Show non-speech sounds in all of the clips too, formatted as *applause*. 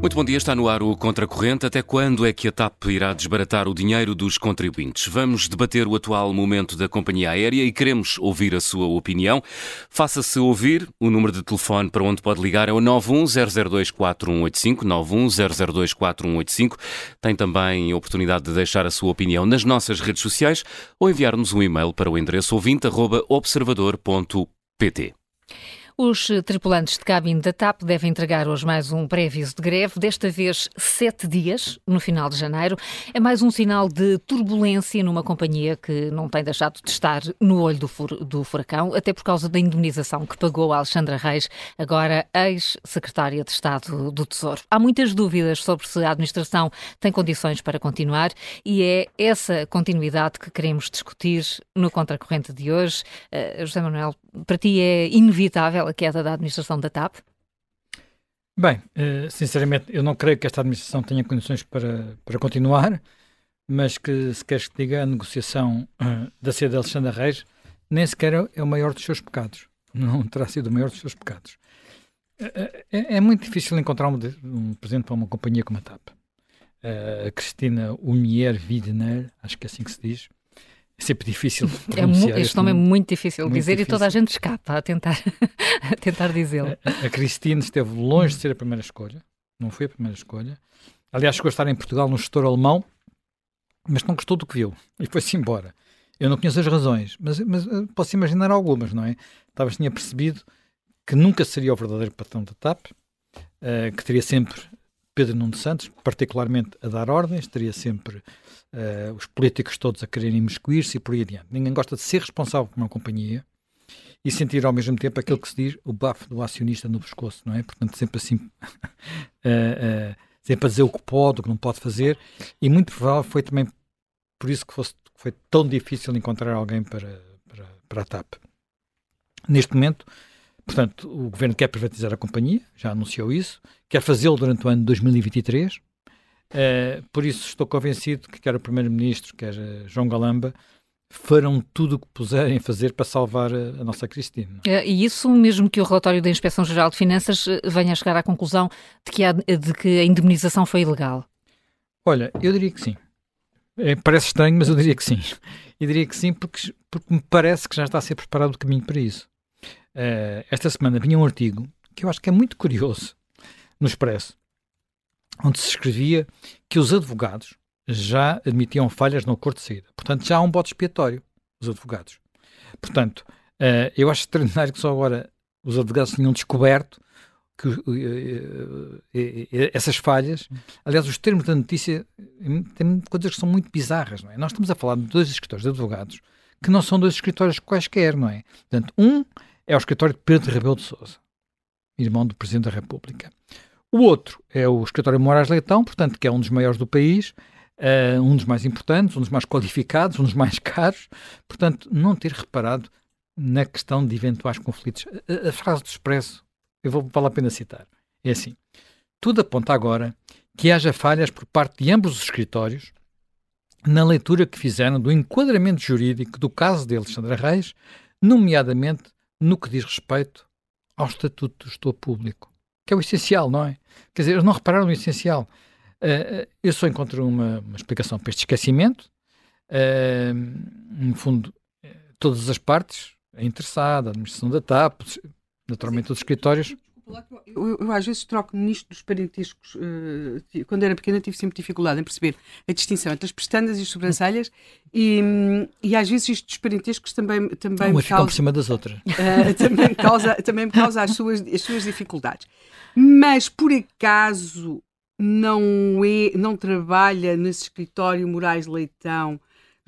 Muito bom dia, está no ar o Contracorrente. Até quando é que a TAP irá desbaratar o dinheiro dos contribuintes? Vamos debater o atual momento da companhia aérea e queremos ouvir a sua opinião. Faça-se ouvir. O número de telefone para onde pode ligar é o 910024185, 910024185. Tem também a oportunidade de deixar a sua opinião nas nossas redes sociais ou enviar-nos um e-mail para o endereço ouvinte.observador.pt. Os tripulantes de cabine da TAP devem entregar hoje mais um pré-aviso de greve, desta vez sete dias, no final de janeiro. É mais um sinal de turbulência numa companhia que não tem deixado de estar no olho do, fur do furacão, até por causa da indemnização que pagou a Alexandra Reis, agora ex-secretária de Estado do Tesouro. Há muitas dúvidas sobre se a administração tem condições para continuar e é essa continuidade que queremos discutir no Contracorrente de hoje. Uh, José Manuel, para ti é inevitável a queda da administração da TAP? Bem, eh, sinceramente, eu não creio que esta administração tenha condições para, para continuar, mas que, se queres que diga, a negociação eh, da sede de Alexandre Reis nem sequer é o maior dos seus pecados. Não terá sido o maior dos seus pecados. É, é, é muito difícil encontrar um, um presidente para uma companhia como a TAP. A Cristina Unier Widner, acho que é assim que se diz, é sempre difícil *laughs* é Este nome é muito difícil de dizer difícil. e toda a gente escapa a tentar, *laughs* a tentar dizê-lo. A, a Cristina esteve longe de ser a primeira escolha, não foi a primeira escolha. Aliás, chegou a estar em Portugal no gestor alemão, mas não gostou do que viu e foi-se embora. Eu não conheço as razões, mas, mas eh, posso imaginar algumas, não é? Talvez tinha percebido que nunca seria o verdadeiro patrão da TAP, uh, que teria sempre Pedro Nuno Santos, particularmente a dar ordens, teria sempre uh, os políticos todos a quererem imiscuir-se e por aí adiante. Ninguém gosta de ser responsável por uma companhia e sentir ao mesmo tempo aquilo que se diz o bafo do acionista no pescoço, não é? Portanto, sempre assim, uh, *laughs* uh, sempre a dizer o que pode, o que não pode fazer, e muito provável foi também por isso que fosse, foi tão difícil encontrar alguém para, para, para a TAP. Neste momento, portanto, o governo quer privatizar a companhia, já anunciou isso, quer fazê-lo durante o ano de 2023, Uh, por isso estou convencido que quer o Primeiro-Ministro, quer uh, João Galamba, farão tudo o que puserem fazer para salvar a, a nossa Cristina. É, e isso mesmo que o relatório da Inspeção-Geral de Finanças eh, venha a chegar à conclusão de que, há, de que a indemnização foi ilegal? Olha, eu diria que sim. É, parece estranho, mas eu diria que sim. Eu diria que sim porque, porque me parece que já está a ser preparado o caminho para isso. Uh, esta semana vinha um artigo que eu acho que é muito curioso no Expresso, onde se escrevia que os advogados já admitiam falhas no acordo de saída. Portanto, já há um bote expiatório, os advogados. Portanto, uh, eu acho extraordinário que só agora os advogados tenham descoberto que uh, uh, essas falhas, aliás, os termos da notícia têm coisas que são muito bizarras, não é? Nós estamos a falar de dois escritórios de advogados que não são dois escritórios quaisquer, não é? Portanto, um é o escritório de Pedro Rebelo de Sousa, irmão do Presidente da República. O outro é o Escritório Moraes Leitão, portanto, que é um dos maiores do país, uh, um dos mais importantes, um dos mais qualificados, um dos mais *laughs* caros. Portanto, não ter reparado na questão de eventuais conflitos. A, a frase do Expresso, eu vou vale a pena citar, é assim: tudo aponta agora que haja falhas por parte de ambos os escritórios na leitura que fizeram do enquadramento jurídico do caso de Alexandra Reis, nomeadamente no que diz respeito ao Estatuto do Gestor Público que é o essencial, não é? Quer dizer, eles não repararam no essencial. Uh, eu só encontro uma, uma, explicação para este esquecimento. Uh, no fundo, todas as partes, a interessada, a administração da TAP, naturalmente os escritórios, eu, eu, às vezes troco nisto dos parentescos. Uh, quando era pequena tive sempre dificuldade em perceber a distinção entre as pestanas e as sobrancelhas e, e às vezes isto dos parentescos também, também Uma ficam por cima das outras. Uh, *laughs* também, me causa, também me causa as suas, as suas dificuldades. Mas por acaso não, é, não trabalha nesse escritório Moraes Leitão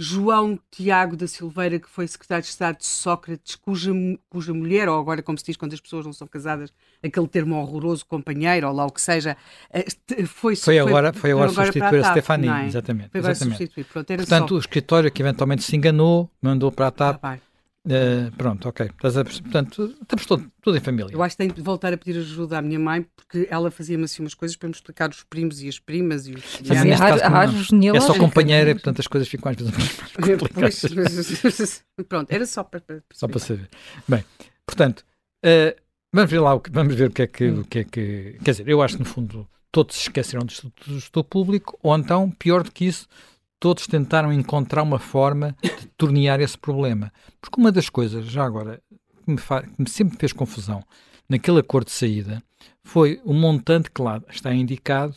João Tiago da Silveira, que foi secretário de Estado de Sócrates, cuja, cuja mulher, ou agora como se diz quando as pessoas não são casadas, aquele termo horroroso, companheiro, ou lá o que seja, eh, foi Foi agora, foi, foi agora, agora substituir a, Stefani, é? exatamente. Foi agora exatamente. substituir. Pronto, Portanto, só... o escritório que eventualmente se enganou, mandou para a TAP. Ah, Uh, pronto, ok. Portanto, estamos todo, tudo em família. Eu acho que tenho de voltar a pedir ajuda à minha mãe, porque ela fazia-me assim umas coisas para me explicar os primos e as primas e os Fazia caso, É só companheira, portanto as coisas ficam às vezes mais complicadas. *laughs* pronto, era só para, para Só para saber. Bem, portanto, uh, vamos ver lá, vamos ver o que é que, o que é que. Quer dizer, eu acho que no fundo todos se esqueceram do Estatuto do Gestor Público, ou então, pior do que isso, todos tentaram encontrar uma forma de tornear esse problema. Porque uma das coisas, já agora, que me, que me sempre fez confusão naquele acordo de saída foi o montante que lá está indicado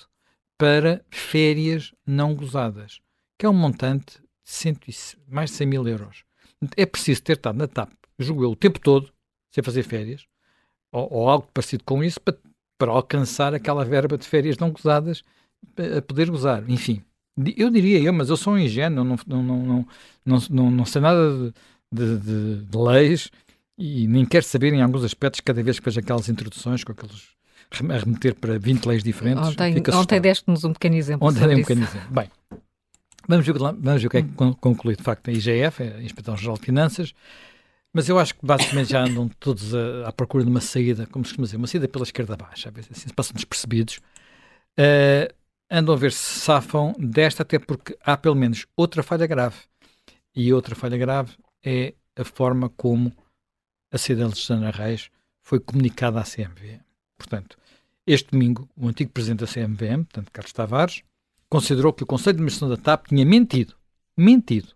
para férias não gozadas, que é um montante de cento e, mais de 100 mil euros. É preciso ter estado na TAP, julgo eu, o tempo todo, sem fazer férias, ou, ou algo parecido com isso, para, para alcançar aquela verba de férias não gozadas a poder gozar. Enfim, eu diria eu, mas eu sou um ingênuo, não, não, não, não, não, não sei nada de, de, de, leis e nem quero saber em alguns aspectos cada vez que vejo aquelas introduções com aqueles a remeter para 20 leis diferentes. Ontem, ontem deste-nos um pequeno exemplo. Ontem dei um pequeno exemplo. Bem, vamos ver, vamos ver o que é que conclui de facto a IGF, a Inspeção Geral de Finanças. Mas eu acho que basicamente já andam todos à, à procura de uma saída, como se costuma dizer, uma saída pela esquerda baixa, assim, se passam despercebidos. Uh, andam a ver se safam desta, até porque há pelo menos outra falha grave. E outra falha grave é a forma como a saída de Alexandra Reis foi comunicada à CMVM. Portanto, este domingo, o antigo presidente da CMVM, portanto, Carlos Tavares, considerou que o Conselho de Administração da TAP tinha mentido. Mentido.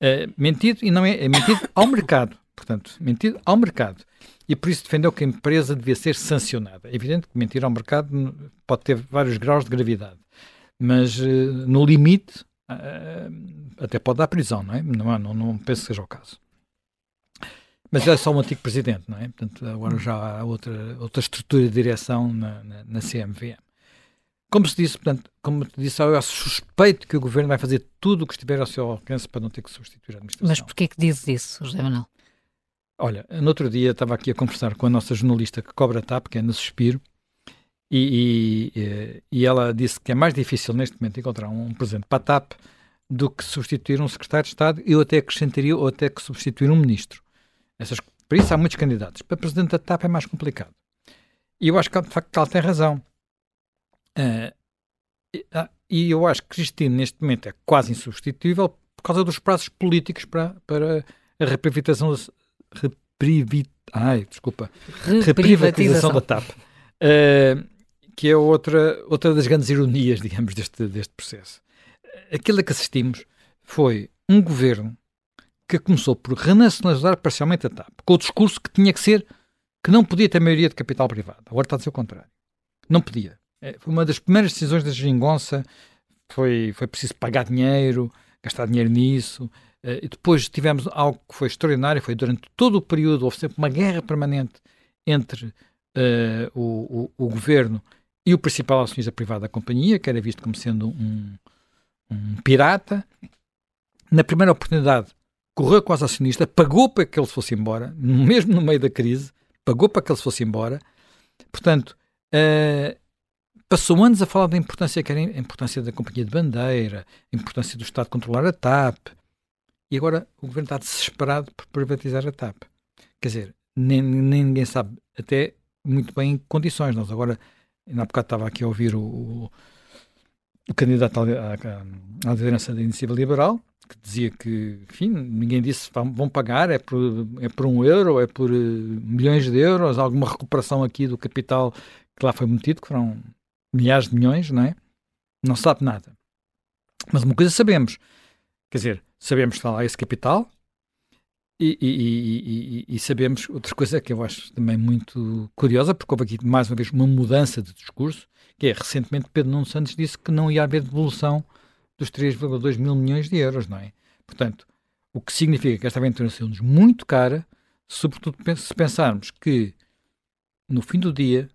Uh, mentido e não é, é mentido ao mercado portanto, mentido ao mercado. E por isso defendeu que a empresa devia ser sancionada. É evidente que mentir ao mercado pode ter vários graus de gravidade, mas uh, no limite uh, até pode dar prisão, não é? Não, não, não penso que seja o caso. Mas é só um antigo presidente, não é? Portanto, agora já há outra, outra estrutura de direção na, na, na CMVM. Como se disse, portanto, como disse, eu suspeito que o governo vai fazer tudo o que estiver ao seu alcance para não ter que substituir a administração. Mas porquê que dizes isso, José Manuel? Olha, no outro dia estava aqui a conversar com a nossa jornalista que cobra a TAP, que é no Suspiro, e, e, e, ela disse que é mais difícil neste momento encontrar um presidente para a TAP do que substituir um secretário de Estado, eu até acrescentaria, ou até que substituir um ministro. Essas, por isso há muitos candidatos. Para presidente da TAP é mais complicado. E eu acho que, de facto, ela tem razão. Uh, e eu acho que Cristina, neste momento, é quase insubstituível por causa dos prazos políticos para, para a reprivatização reprivi... Ai, desculpa. reprivatização da TAP. Uh, que é outra, outra das grandes ironias, digamos, deste, deste processo. Aquilo que assistimos foi um governo que começou por renacionalizar parcialmente a TAP, com o discurso que tinha que ser que não podia ter maioria de capital privado. Agora está a dizer o contrário. Não podia. É, foi uma das primeiras decisões da geringonça. Foi, foi preciso pagar dinheiro, gastar dinheiro nisso. Uh, e depois tivemos algo que foi extraordinário, foi durante todo o período, houve sempre uma guerra permanente entre uh, o, o, o, governo e o principal acionista privado da companhia, que era visto como sendo um, um pirata. Na primeira oportunidade, correu com os acionistas, pagou para que ele fosse embora, *laughs* mesmo no meio da crise, pagou para que ele fosse embora. Portanto, uh, passou anos a falar da importância que era a importância da companhia de bandeira, a importância do Estado controlar a TAP, e agora o governo está desesperado por privatizar a TAP. Quer dizer, nem, nem ninguém sabe até muito bem em condições. Nós agora, na bocado estava aqui a ouvir o, o, o candidato à, à, liderança da Iniciativa Liberal, que dizia que, enfim, ninguém disse vão pagar, é por, é por um euro, é por uh, milhões de euros, alguma recuperação aqui do capital que lá foi metido, que foram milhares de milhões, não é? Não se sabe nada. Mas uma coisa sabemos, quer dizer, sabemos que está lá esse capital e, e, e, e, sabemos outra coisa que eu acho também muito curiosa, porque houve aqui mais uma vez uma mudança de discurso, que é recentemente Pedro Nuno Santos disse que não ia haver devolução dos 3,2 mil milhões de euros, não é? Portanto, o que significa que esta aventura saiu-nos muito cara, sobretudo se pensarmos que no fim do dia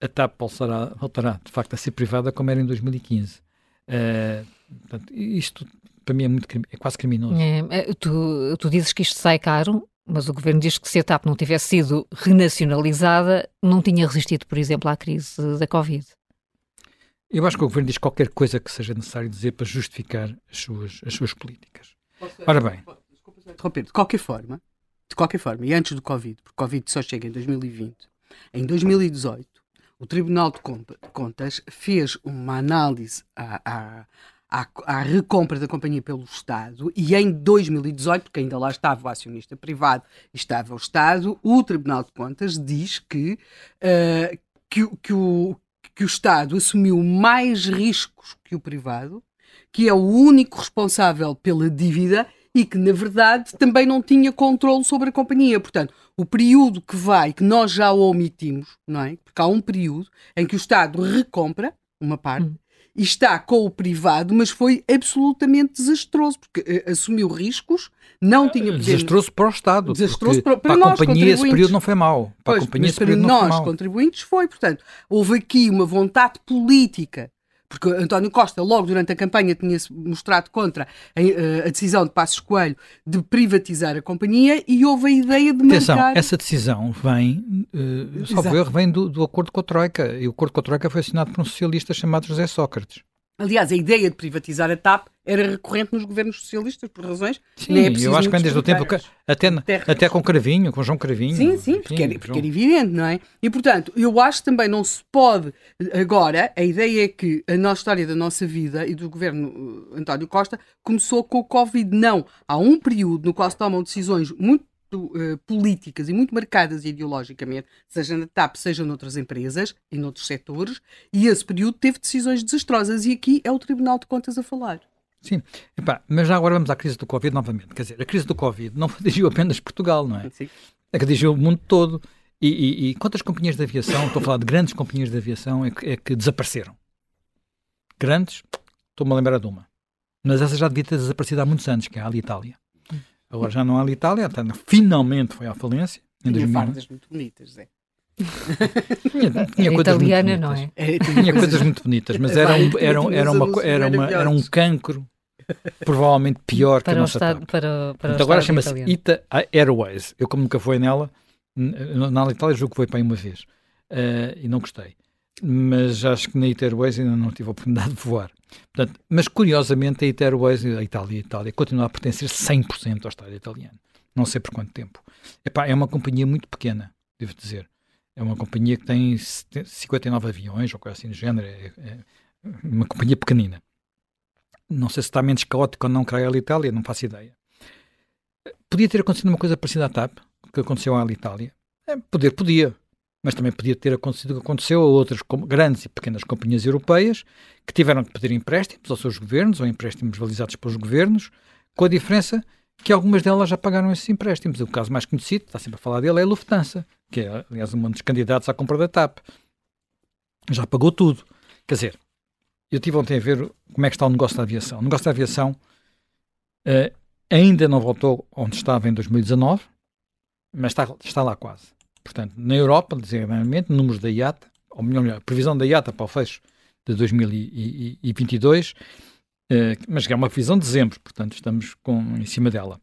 a TAP voltará, voltará de facto a ser privada como era em 2015. Uh, eh, portanto, isto para mim é, muito, é quase criminoso. É, é, tu, tu dizes que isto sai caro, mas o governo diz que se a TAP não tivesse sido renacionalizada, não tinha resistido, por exemplo, à crise da Covid. Eu acho que o governo diz qualquer coisa que seja necessário dizer para justificar as suas, as suas políticas. Ora bem. Desculpa, de qualquer forma, de qualquer forma, e antes do Covid, porque o Covid só chega em 2020, em 2018, o Tribunal de Contas fez uma análise à, à, à, à, recompra da companhia pelo Estado e em 2018, porque ainda lá estava o acionista privado e estava o Estado, o Tribunal de Contas diz que, uh, que, que, o, que o Estado assumiu mais riscos que o privado, que é o único responsável pela dívida e que, na verdade, também não tinha controle sobre a companhia. Portanto, o período que vai, que nós já omitimos, não é? Porque há um período em que o Estado recompra uma parte hum. E está com o privado, mas foi absolutamente desastroso, porque uh, assumiu riscos, não tinha poder... Desastroso para o Estado. Desastroso para, para, para a companhia esse período não foi mau. Para pois, a companhia mas para nós, contribuintes, foi. Portanto, houve aqui uma vontade política porque António Costa, logo durante a campanha, tinha-se mostrado contra a, eh, a, decisão de Passos Coelho de privatizar a companhia e houve a ideia de Atenção, marcar... essa decisão vem, uh, só erro, vem do, do, acordo com a Troika, e o acordo com a Troika foi assinado por um socialista chamado José Sócrates. Aliás, a ideia de privatizar a TAP era recorrente nos governos socialistas, por razões. Sim, é eu acho que vem desde o tempo, que, até, até com Cravinho, com João Cravinho. Sim, sim, porque, era, porque era evidente, não é? E, portanto, eu acho também não se pode. Agora, a ideia é que a nossa história da nossa vida e do governo uh, António Costa começou com o Covid. Não. Há um período no qual se tomam decisões muito uh, políticas e muito marcadas ideologicamente, seja na TAP, seja noutras empresas e noutros setores, e esse período teve decisões desastrosas. E aqui é o Tribunal de Contas a falar. Sim, Epá, mas já agora vamos à crise do Covid novamente. Quer dizer, a crise do Covid não *laughs* atingiu apenas Portugal, não é? Sim. É que atingiu o mundo todo. E, e, e, quantas companhias de aviação, estou a falar de grandes companhias de aviação, é que, é que desapareceram? Grandes, estou-me a lembrar de uma. Mas essa já devia ter desaparecido há muitos anos, que é a Alitalia. Agora já não há Itália, finalmente foi à falência. Em tinha fardas muito bonitas, Zé. tinha, tinha é italiana, não é? é tinha coisas muito bonitas, mas era um, era, era, uma, era, uma, era um cancro provavelmente pior para que a nossa estado. Para, para agora chama-se Ita Airways. Eu, como nunca fui nela, na Itália julgo que foi para aí uma vez uh, e não gostei. Mas acho que na Airways ainda não tive a oportunidade de voar. Portanto, mas curiosamente a Airways, a Itália, a Itália continua a pertencer 100% ao Estado italiano. Não sei por quanto tempo. Epá, é uma companhia muito pequena, devo dizer. É uma companhia que tem 59 aviões, ou coisa assim do género. É, é uma companhia pequenina. Não sei se está menos caótico ou não que a Itália, não faço ideia. Podia ter acontecido uma coisa parecida à TAP, que aconteceu à Itália. É, poder, podia mas também podia ter acontecido o que aconteceu a outras grandes e pequenas companhias europeias que tiveram que pedir empréstimos aos seus governos ou empréstimos validados pelos governos, com a diferença que algumas delas já pagaram esses empréstimos. O caso mais conhecido, está sempre a falar dele, é a Lufthansa, que é, aliás, um dos candidatos à compra da TAP. Já pagou tudo. Quer dizer, eu tive ontem a ver como é que está o negócio da aviação. O negócio da aviação uh, ainda não voltou onde estava em 2019, mas está, está lá quase. Portanto, na Europa, designadamente, números da IATA, ou melhor, a previsão da IATA para o fecho de 2022, eh, mas que é uma previsão de dezembro, portanto estamos com, em cima dela,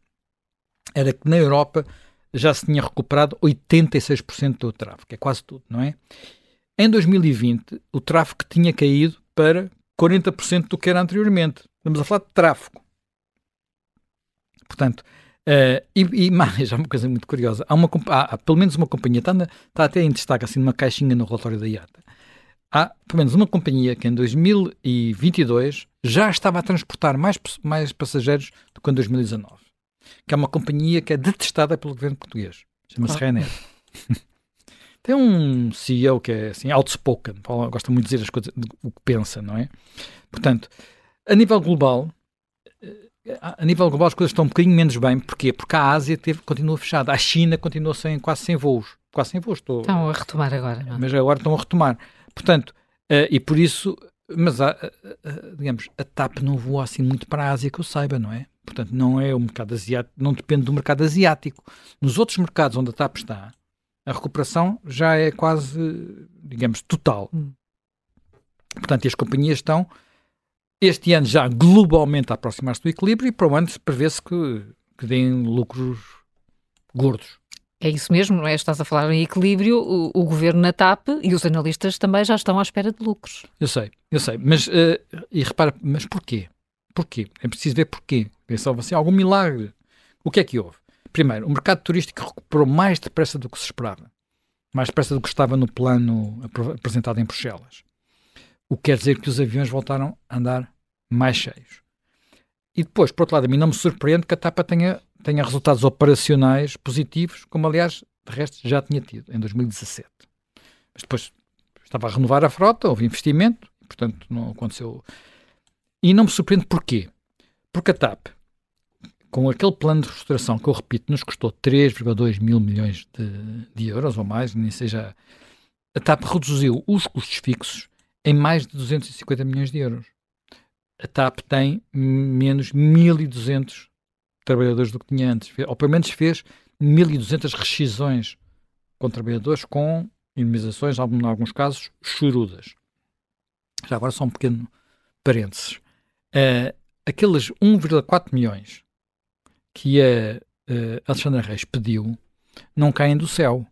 era que na Europa já se tinha recuperado 86% do tráfego, é quase tudo, não é? Em 2020, o tráfego tinha caído para 40% do que era anteriormente. Estamos a falar de tráfego. Portanto, Uh, e, e mais, *laughs* há uma coisa muito curiosa. Há, uma, há, há pelo menos uma companhia, está, na, está até em destaque, assim, numa caixinha no relatório da IATA. Há pelo menos uma companhia que em 2022 já estava a transportar mais, mais passageiros do que em 2019. Que é uma companhia que é detestada pelo governo português. Chama-se ah. Ryanair. *laughs* Tem um CEO que é assim, outspoken, gosta muito de dizer as coisas, o que pensa, não é? Portanto, a nível global, a nível global as coisas estão um bocadinho menos bem. Porquê? Porque a Ásia teve, continua fechada. A China continua sem, quase sem voos. Quase sem voos. Estou, estão a retomar agora. Não? É? Mas agora estão a retomar. Portanto, uh, e por isso, mas uh, digamos, a TAP não voa assim muito para a Ásia que eu saiba, não é? Portanto, não é o mercado asiático, não depende do mercado asiático. Nos outros mercados onde a TAP está, a recuperação já é quase, digamos, total. Hum. Portanto, e as companhias estão este ano já globalmente a aproximar-se do equilíbrio e para o ano prevê-se que, que deem lucros gordos. É isso mesmo, não é? Estás a falar em equilíbrio, o, o, governo na TAP e os analistas também já estão à espera de lucros. Eu sei, eu sei, mas uh, e repara, mas porquê? Porquê? É preciso ver porquê. Pensava assim, algum milagre. O que é que houve? Primeiro, o mercado turístico recuperou mais depressa do que se esperava. Mais depressa do que estava no plano apresentado em Bruxelas. O que quer dizer que os aviões voltaram a andar mais cheios. E depois, por outro lado, a mim não me surpreende que a TAPA tenha, tenha resultados operacionais positivos, como aliás, de resto, já tinha tido em 2017. Mas depois estava a renovar a frota, houve investimento, portanto não aconteceu. E não me surpreende porquê. Porque a TAP, com aquele plano de restauração que eu repito, nos custou 3,2 mil milhões de, de, euros ou mais, nem seja. A TAP reduziu os custos fixos em mais de 250 milhões de euros. A TAP tem menos 1.200 trabalhadores do que tinha antes, ou pelo menos fez 1.200 rescisões com trabalhadores com indemnizações, em alguns casos, chorudas. Já agora só um pequeno parênteses. Uh, aqueles 1,4 milhões que a uh, Alexandra Reis pediu não caem do céu.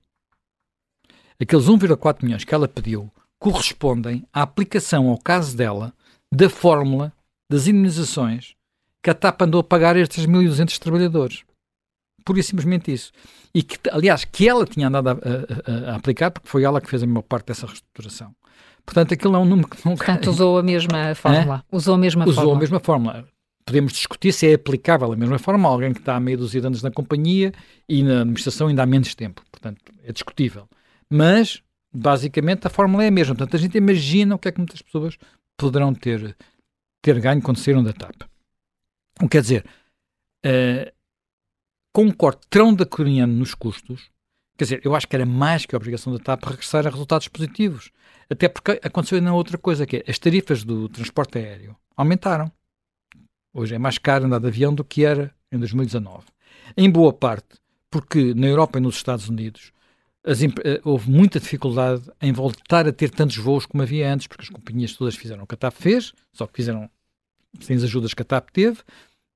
Aqueles 1,4 milhões que ela pediu correspondem à aplicação ao caso dela da fórmula das indemnizações que a TAP andou a pagar a estes 1.200 trabalhadores. Pura e simplesmente isso. E que, aliás, que ela tinha andado a, a, a, aplicar, porque foi ela que fez a maior parte dessa reestruturação. Portanto, aquilo é um número que não Portanto, usou a mesma fórmula. É? Usou a mesma usou fórmula. a mesma fórmula. Podemos discutir se é aplicável a mesma forma a alguém que está há meia dúzia de anos na companhia e na administração ainda há menos tempo. Portanto, é discutível. Mas, basicamente, a fórmula é a mesma. Portanto, a gente imagina o que é que muitas pessoas poderão ter, ter ganho quando saíram da TAP. Quer dizer, uh, com um corte tão draconiano nos custos, quer dizer, eu acho que era mais que a obrigação da TAP regressar a resultados positivos. Até porque aconteceu ainda outra coisa, que é as tarifas do transporte aéreo aumentaram. Hoje é mais caro andar de avião do que era em 2019. Em boa parte, porque na Europa e nos Estados Unidos as, eh, houve muita dificuldade em voltar a ter tantos voos como havia antes, porque as companhias todas fizeram o que a TAP fez, só que fizeram sem as ajudas que a TAP teve,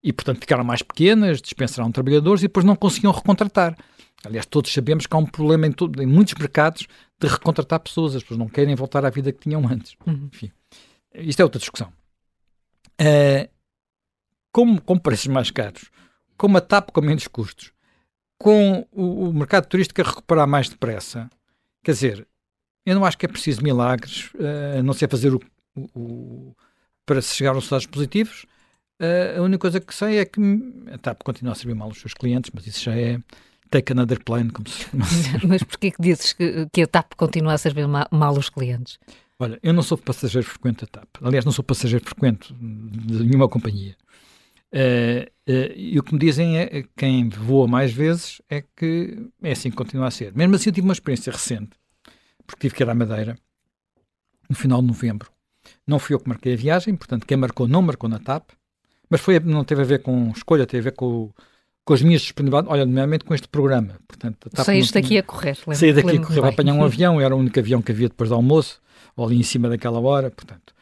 e, portanto, ficaram mais pequenas, dispensaram trabalhadores e depois não conseguiam recontratar. Aliás, todos sabemos que há um problema em, todo, em muitos mercados de recontratar pessoas. As pessoas não querem voltar à vida que tinham antes. Uhum. Enfim, isto é outra discussão. Uh, como com preços mais caros, com uma TAP com menos custos, com o, o, mercado turístico a recuperar mais depressa, quer dizer, eu não acho que é preciso milagres, uh, não sei fazer o, o, para se chegar a resultados positivos. Uh, a única coisa que sei é que a TAP continua a servir mal os seus clientes, mas isso já é take another plane, como se *laughs* Mas porquê que dizes que, que a TAP continua a servir mal, mal os clientes? Olha, eu não sou passageiro frequente da TAP. Aliás, não sou passageiro frequente de nenhuma companhia. Uh, uh, e o que me dizem é quem voa mais vezes é que é assim que continua a ser. Mesmo assim, eu tive uma experiência recente, porque tive que ir à Madeira no final de novembro. Não fui eu que marquei a viagem, portanto, quem marcou não marcou na TAP mas foi, não teve a ver com escolha, teve a ver com, com as minhas disponibilidades, olha, nomeadamente com este programa. Portanto, Saíste daqui a correr. Lembro, saí daqui a correr, a apanhar um avião, era o único avião que havia depois do almoço, ou ali em cima daquela hora, portanto.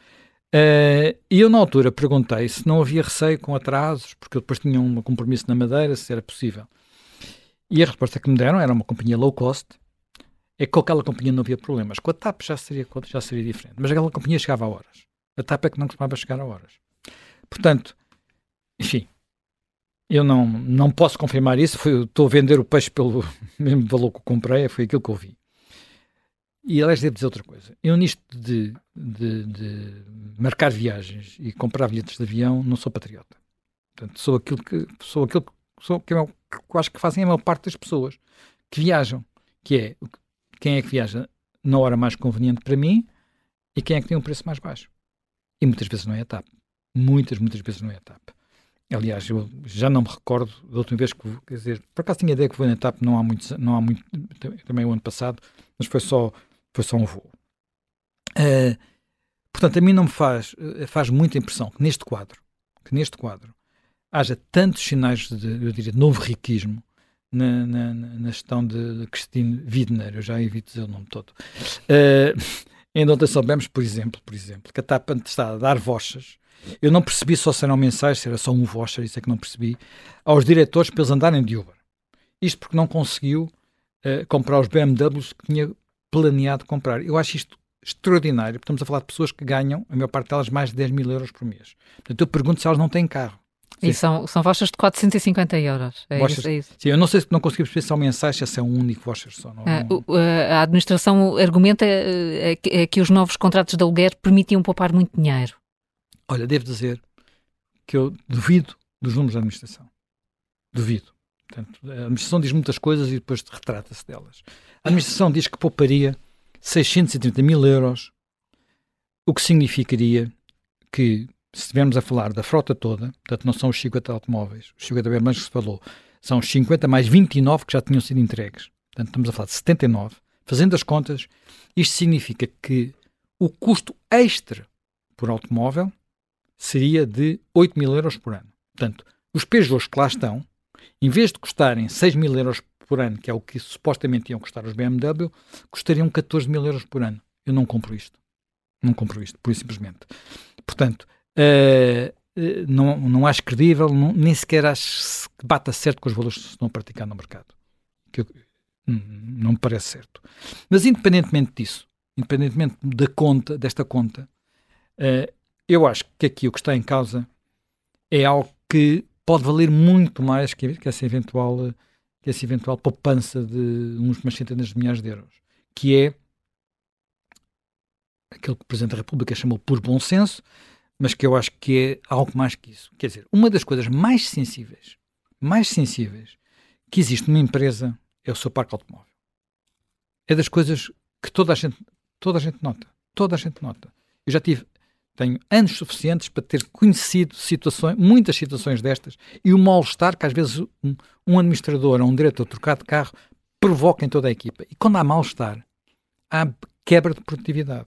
Uh, e eu, na altura, perguntei se não havia receio com atrasos, porque eu depois tinha um compromisso na Madeira, se era possível. E a resposta que me deram era uma companhia low cost, é que com aquela companhia não havia problemas. Com a TAP já seria, já seria diferente, mas aquela companhia chegava a horas. A TAP é que não costumava chegar a horas. Portanto, enfim, eu não, não posso confirmar isso. Foi, estou a vender o peixe pelo *laughs* mesmo valor que comprei, foi aquilo que eu vi. E aliás, devo dizer outra coisa. Eu, nisto de, de, de, marcar viagens e comprar bilhetes de avião, não sou patriota. Portanto, sou aquilo que sou aquilo que, sou, que, que eu acho que fazem a maior parte das pessoas que viajam, que é quem é que viaja na hora mais conveniente para mim e quem é que tem um preço mais baixo. E muitas vezes não é a TAP. Muitas, muitas vezes não é a TAP. Aliás, eu já não me recordo da última vez que, quer dizer, por acaso tinha ideia que foi na TAP não há muito, não há muito também o ano passado, mas foi só, foi só um voo. Uh, portanto, a mim não me faz, eh, faz muita impressão que neste quadro, que neste quadro, haja tantos sinais de, eu diria, de novo riquismo na, na, na gestão de, de Christine Widner, eu já evito dizer o nome todo. Uh, ainda ontem soubemos, por exemplo, por exemplo, que a TAP está a dar vochas eu não percebi só se eram mensagens, se era só um voucher, isso é que não percebi, aos diretores para eles andarem de Uber. Isto porque não conseguiu uh, comprar os BMWs que tinha planeado comprar. Eu acho isto extraordinário. Estamos a falar de pessoas que ganham, a maior parte delas, mais de 10 mil euros por mês. Portanto, eu pergunto se elas não têm carro. E são, são vouchers de 450 euros. É vouchers, isso, é isso. Sim, eu não sei se não consegui perceber se são mensais, se é um único voucher só. Não, ah, não... A administração argumenta eh, é que os novos contratos de aluguer permitiam poupar muito dinheiro. Olha, devo dizer que eu duvido dos números da administração. Duvido. Portanto, a administração diz muitas coisas e depois retrata-se delas. A administração diz que pouparia 630 mil euros, o que significaria que, se estivermos a falar da frota toda, portanto não são os 50 automóveis, os 50 BMWs que se falou, são os 50 mais 29 que já tinham sido entregues. Portanto, estamos a falar de 79. Fazendo as contas, isto significa que o custo extra por automóvel seria de 8 mil euros por ano. Portanto, os Peugeots que lá estão, em vez de custarem 6 mil euros por ano, que é o que supostamente iam custar os BMW, custariam 14 mil euros por ano. Eu não compro isto. Não compro isto, por simplesmente. Portanto, uh, não, não acho credível, não, nem sequer acho que bata certo com os valores que se estão a praticar no mercado. Que eu, hum, não me parece certo. Mas independentemente disso, independentemente da conta, desta conta, uh, eu acho que aqui o que está em causa é algo que pode valer muito mais que, que essa eventual essa eventual poupança de uns umas centenas de milhares de euros, que é aquilo que o Presidente da República chamou por bom senso, mas que eu acho que é algo mais que isso. Quer dizer, uma das coisas mais sensíveis, mais sensíveis que existe numa empresa é o seu parque automóvel. É das coisas que toda a gente, toda a gente nota. Toda a gente nota. Eu já tive tenho anos suficientes para ter conhecido situações, muitas situações destas e o mal-estar que às vezes um, um, administrador ou um diretor trocar de carro provoca em toda a equipa. E quando há mal-estar, há quebra de produtividade.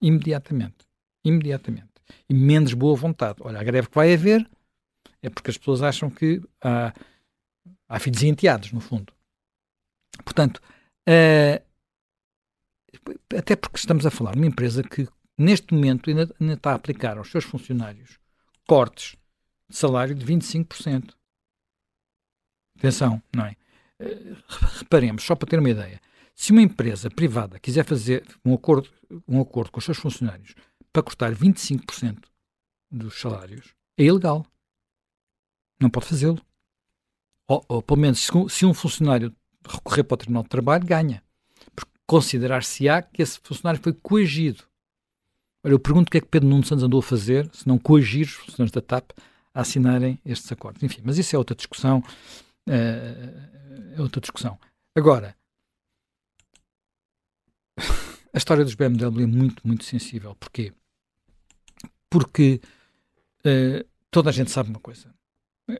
Imediatamente. Imediatamente. E menos boa vontade. Olha, a greve que vai haver é porque as pessoas acham que há, há filhos enteados, no fundo. Portanto, uh, até porque estamos a falar de uma empresa que neste momento ainda, ainda está a aplicar aos seus funcionários cortes de salário de 25%. Atenção, não é? Eh, reparemos, só para ter uma ideia, se uma empresa privada quiser fazer um acordo, um acordo com os seus funcionários para cortar 25% dos salários, é ilegal. Não pode fazê-lo. Ou, ou, pelo menos, se, se um funcionário recorrer para o Tribunal de Trabalho, ganha. Porque considerar-se-á que esse funcionário foi coagido Olha, eu pergunto o que é que Pedro Nuno Santos andou a fazer, se não coagir os funcionários da TAP a assinarem estes acordos. Enfim, mas isso é outra discussão. É, é outra discussão. Agora, *laughs* a história dos BMW é muito, muito sensível. Porquê? Porque uh, toda a gente sabe uma coisa.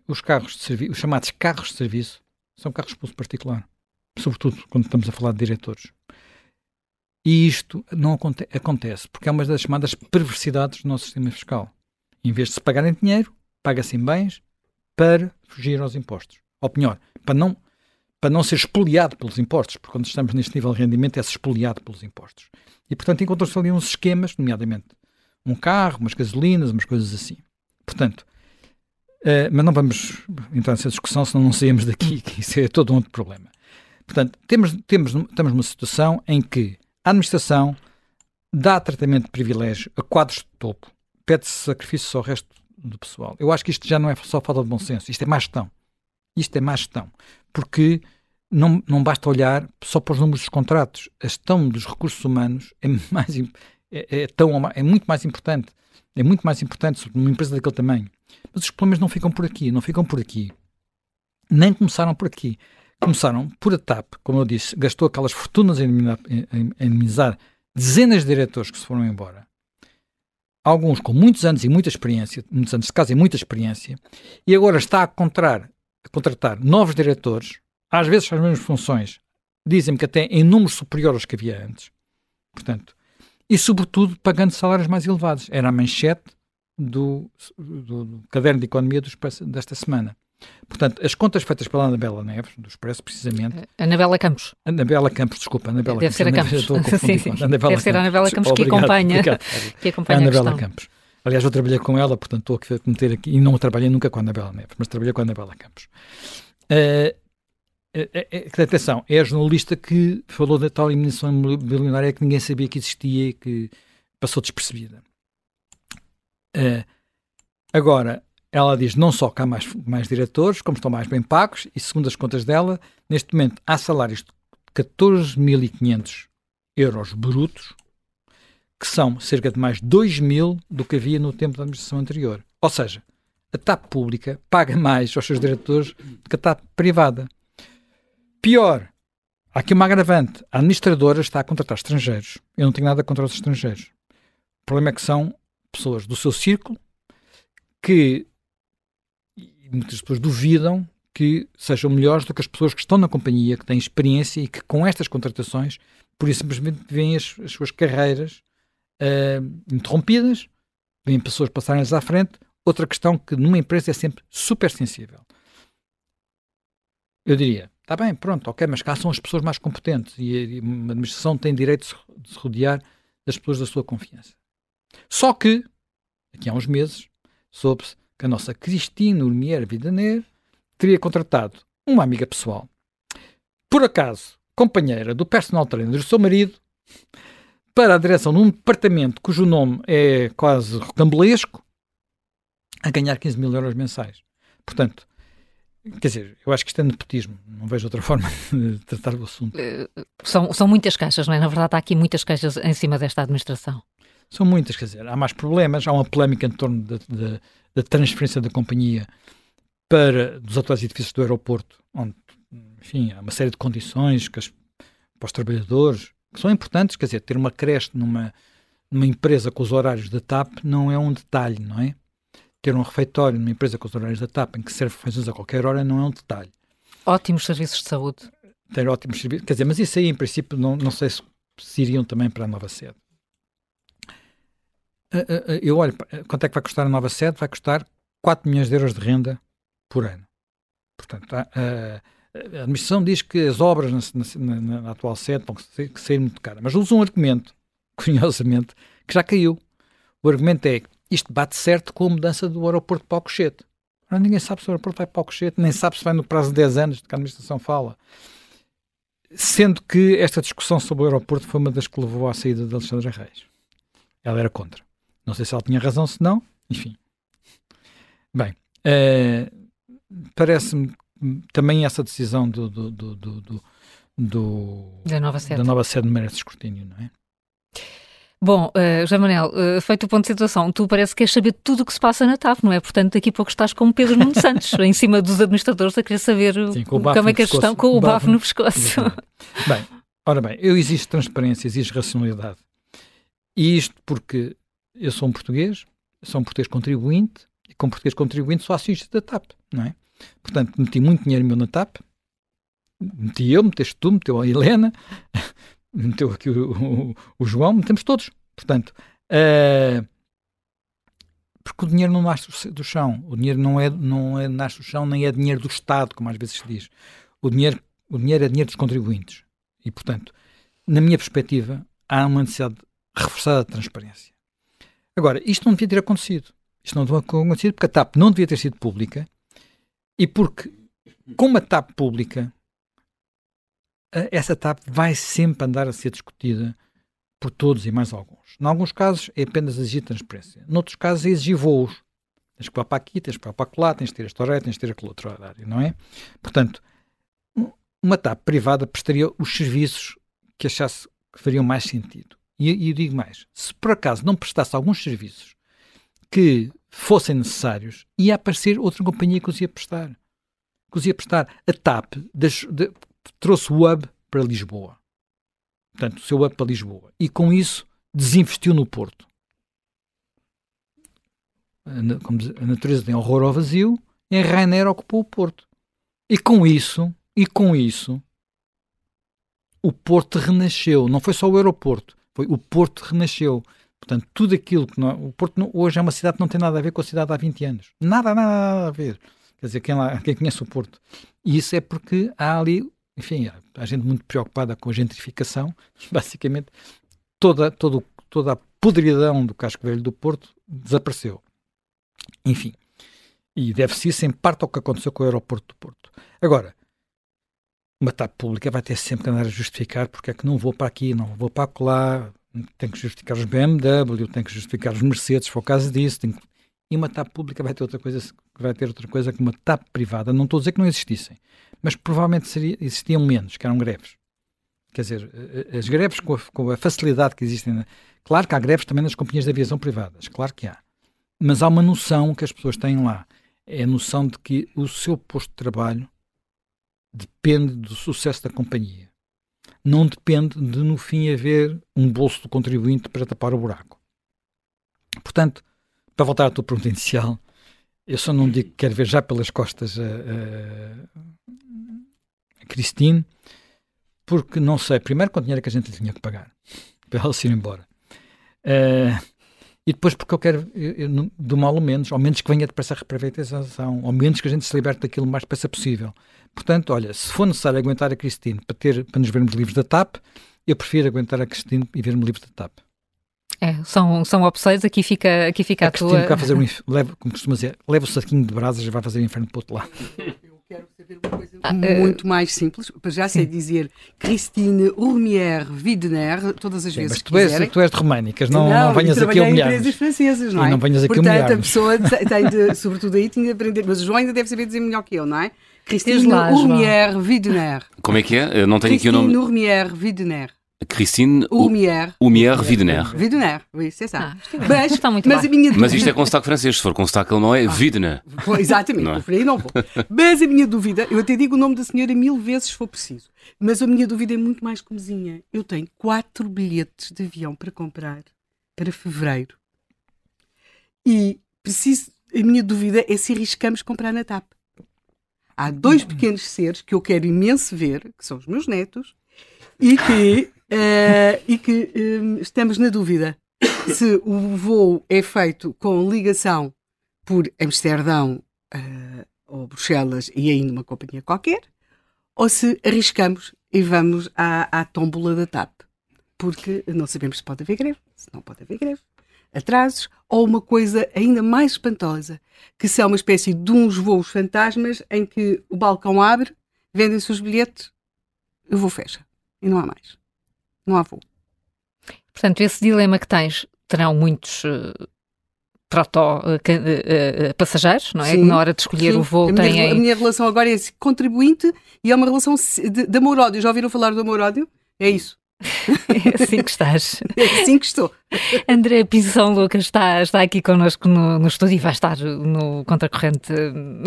Os carros de serviço, os chamados carros de serviço, são carros de uso particular. Sobretudo quando estamos a falar de diretores. E isto não aconte acontece porque é uma das chamadas perversidades do nosso sistema fiscal. Em vez de se pagarem dinheiro, paga-se em bens para fugir aos impostos. Ou melhor, para não, para não ser expoliado pelos impostos, porque quando estamos neste nível de rendimento é-se expoliado pelos impostos. E, portanto, encontram-se ali uns esquemas, nomeadamente um carro, umas gasolinas, umas coisas assim. Portanto, uh, mas não vamos entrar nessa discussão, senão não saímos daqui, *laughs* que isso é todo um outro problema. Portanto, temos, temos, estamos numa situação em que a administração dá tratamento de privilégio a quadros de topo, pede-se sacrifícios ao resto do pessoal. Eu acho que isto já não é só falta de bom senso, isto é má gestão. Isto é má gestão. Porque não, não basta olhar só para os números dos contratos. A gestão dos recursos humanos é, mais, é, é, tão, é muito mais importante. É muito mais importante numa empresa daquele tamanho. Mas os problemas não ficam por aqui, não ficam por aqui. Nem começaram por aqui começaram por a TAP, como eu disse, gastou aquelas fortunas em indemnizar dezenas de diretores que se foram embora. Alguns com muitos anos e muita experiência, muitos anos de casa e muita experiência, e agora está a, contratar, a contratar novos diretores, às vezes com as mesmas funções, dizem-me que até em números superiores aos que havia antes. Portanto, e sobretudo pagando salários mais elevados. Era a manchete do, do, do caderno de economia desta semana. Portanto, as contas feitas pela Anabela Neves, do Expresso, precisamente. Anabela Campos. Anabela Campos, desculpa, Anabela Deve Campos. ser a Campos. *laughs* sim, sim. Anabela Deve Campos. ser a Anabela Campos que obrigado, acompanha, obrigado. *laughs* que acompanha a Anabela a. Campos. Aliás, eu trabalhei com ela, portanto estou aqui a cometer aqui, e não trabalhei nunca com a Anabela Neves, mas trabalhei com a Anabela Campos. Uh, atenção, é a jornalista que falou da tal eliminação bilionária que ninguém sabia que existia e que passou despercebida. Agora, ela diz não só que há mais, mais diretores, como estão mais bem pagos, e segundo as contas dela, neste momento há salários de 14.500 euros brutos, que são cerca de mais 2 mil do que havia no tempo da administração anterior. Ou seja, a TAP pública paga mais aos seus diretores do que a TAP privada. Pior, há aqui uma agravante. A administradora está a contratar estrangeiros. Eu não tenho nada contra os estrangeiros. O problema é que são pessoas do seu círculo que muitas pessoas duvidam que sejam melhores do que as pessoas que estão na companhia, que têm experiência e que com estas contratações, por isso simplesmente veem as, as suas carreiras uh, interrompidas, veem pessoas passarem-lhes à frente. Outra questão que numa empresa é sempre super sensível. Eu diria, está bem, pronto, ok, mas cá são as pessoas mais competentes e, e uma administração tem direito de se rodear das pessoas da sua confiança. Só que, aqui há uns meses, soube-se que a nossa Cristina Urmier Vidaner teria contratado uma amiga pessoal, por acaso companheira do personal trainer do seu marido, para a direção de um departamento cujo nome é quase rocambolesco, a ganhar 15 mil euros mensais. Portanto, quer dizer, eu acho que isto é nepotismo, não vejo outra forma *laughs* de tratar do assunto. Eh, são, são muitas caixas, não é? Na verdade, há aqui muitas caixas em cima desta administração. São muitas, quer dizer, há mais problemas, há uma polémica em torno da transferência da companhia para dos atuais edifícios do aeroporto, onde, enfim, há uma série de condições que as, para os trabalhadores que são importantes, quer dizer, ter uma creche numa, numa empresa com os horários da TAP não é um detalhe, não é? Ter um refeitório numa empresa com os horários da TAP em que serve refeições a qualquer hora não é um detalhe. Ótimos serviços de saúde. Ter ótimos serviços, quer dizer, mas isso aí em princípio não, não sei se, se iriam também para a nova sede. Eh, eh, eh, eu olho, quanto é que vai custar a nova sede? Vai custar 4 milhões de euros de renda por ano. Portanto, a, a, administração diz que as obras na, na, na atual sede vão ser, sair muito caras, mas usa um argumento, *laughs* curiosamente, que já caiu. O argumento é isto bate certo com a mudança do aeroporto para Alcochete. Agora ninguém sabe se o aeroporto vai para Alcochete, nem sabe se vai no prazo de 10 anos de que a administração fala. Sendo que esta discussão sobre o aeroporto foi uma das que levou à saída de Alexandra Reis. Ela era contra. Não sei se ela tinha razão, se não, enfim. Bem, uh, parece-me também essa decisão do, do, do, do, do da, nova sede. da nova sede merece escrutínio, não é? Bom, uh, José Manel, uh, feito o ponto de situação, tu parece que queres saber tudo o que se passa na TAP, não é? Portanto, daqui a pouco estás com Pedro Nuno *laughs* Santos, em cima dos administradores, a querer saber Sim, com o como é que eles estão, com o bafo no pescoço. Bem, ora bem, eu existe transparência, existe racionalidade. E isto porque eu sou um português, sou um português contribuinte, e como português contribuinte sou acionista da TAP, não é? Portanto, meti muito dinheiro meu na TAP, meti eu, meteste tu, meteu a Helena, *laughs* meteu aqui o, o, o, João, metemos todos. Portanto, uh, porque o dinheiro não nasce do chão, o dinheiro não é, não é nasce do chão, nem é dinheiro do Estado, como às vezes se diz. O dinheiro, o dinheiro é dinheiro dos contribuintes. E, portanto, na minha perspectiva, há uma necessidade reforçada de transparência. Agora, isto não devia ter acontecido. Isto não devia ter acontecido porque a TAP não devia ter sido pública e porque, como a TAP pública, essa TAP vai sempre andar a ser discutida por todos e mais alguns. Em alguns casos é apenas exigir transparência. Noutros casos é exigir voos. Tens que ir para aqui, tens que ir para lá, tens que ter este horário, tens que ter aquele outro horário, não é? Portanto, uma TAP privada prestaria os serviços que achasse que fariam mais sentido. E, e digo mais: se por acaso não prestasse alguns serviços que fossem necessários, ia aparecer outra companhia que os ia prestar. Que os ia prestar. A TAP de, trouxe o hub para Lisboa. Portanto, o seu hub para Lisboa. E com isso desinvestiu no Porto. Como a natureza tem horror ao vazio, e a Rainer ocupou o Porto. E com isso, e com isso, o Porto renasceu. Não foi só o aeroporto, foi o Porto renasceu. Portanto, tudo aquilo que não, o Porto não, hoje é uma cidade que não tem nada a ver com a cidade há 20 anos. Nada, nada, nada a ver. Quer dizer, quem, lá, quem conhece o Porto. E isso é porque há ali, enfim, há gente muito preocupada com a gentrificação. *laughs* Basicamente, toda, todo, toda a podridão do casco velho do Porto desapareceu. Enfim. E deve-se isso em parte ao que aconteceu com o aeroporto do Porto. Agora, uma TAP pública vai ter sempre que andar a justificar porque é que não vou para aqui, não vou para lá, tem que justificar os BMW, tem que justificar os Mercedes, se for o caso disso. E uma TAP pública vai ter outra coisa, vai ter outra coisa que uma TAP privada. Não estou a dizer que não existissem, mas provavelmente seria, existiam menos, que eram greves. Quer dizer, eh, as greves com a, com a facilidade que existem. Claro que há greves também nas companhias de aviação privadas, claro que há. Mas há uma noção que as pessoas têm lá. É a noção de que o seu posto de trabalho depende do sucesso da companhia. não depende de, no fim, haver um bolso do contribuinte para tapar o buraco. Portanto, para voltar à tua pergunta inicial, eu só não digo que quero ver já pelas costas a, a, a porque não sei, primeiro, quanto dinheiro é que a gente tinha que pagar para ela se ir embora. Uh, e depois porque eu quero, eu, eu, do mal ou menos, ao menos que venha depressa a reprivatização, ao menos que a gente se liberte daquilo o mais depressa possível. Portanto, olha, se for necessário aguentar a Cristine para, ter, para nos vermos livres da TAP, eu prefiro aguentar a Cristine e ver-me livre da TAP. É, são, são opções, aqui fica, aqui fica a, a tua... Cá fazer um, leva, como costuma dizer, leva o saquinho de brasas e vai fazer o inferno para o outro lado. *laughs* Quero saber uma coisa ah, muito uh... mais simples, já sei Sim. dizer Christine Urmier Widener, todas as Sim, vezes mas tu és, tu és de românicas, não, não, não venhas aqui a humilhar empresas francesas, não é? E não venhas aqui Portanto, a pessoa *laughs* tem de, sobretudo aí, tinha de aprender, mas o João ainda deve saber dizer melhor que eu, não é? Christine Urmier Widener. Como é que é? Eu não tenho Christine aqui o nome. Christine Urmier Widener. Christine Humier. Humier Widener. Widener, oui, c'est ça. Ah, mas, está muito mas, a minha mas isto é com sotaque francês, se for com sotaque alemão é ah, Widener. Exatamente, não é? por aí não vou. Mas a minha dúvida, eu até digo o nome da senhora mil vezes se for preciso, mas a minha dúvida é muito mais comezinha. Eu tenho quatro bilhetes de avião para comprar para fevereiro e preciso, a minha dúvida é se arriscamos comprar na TAP. Há dois pequenos seres que eu quero imenso ver, que são os meus netos, e que uh, e que um, estamos na dúvida se o voo é feito com ligação por Amsterdão uh, ou Bruxelas e ainda uma companhia qualquer, ou se arriscamos e vamos à, à tómbola da TAP. Porque não sabemos se pode haver greve, se não pode haver greve, atrasos, ou uma coisa ainda mais espantosa, que são uma espécie de uns voos fantasmas em que o balcão abre, vendem-se os bilhetes, o voo fecha e não há mais há voo. Portanto, esse dilema que tens terão muitos uh, proto uh, uh, passageiros, não é? Sim, Na hora de escolher sim. o voo a têm... Minha, a minha relação agora é contribuinte e é uma relação de, de amor-ódio. Já ouviram falar do amor-ódio? É isso. *laughs* É assim que estás. É assim que estou. André Pinção Lucas está, está aqui connosco no, no estúdio e vai estar no Contracorrente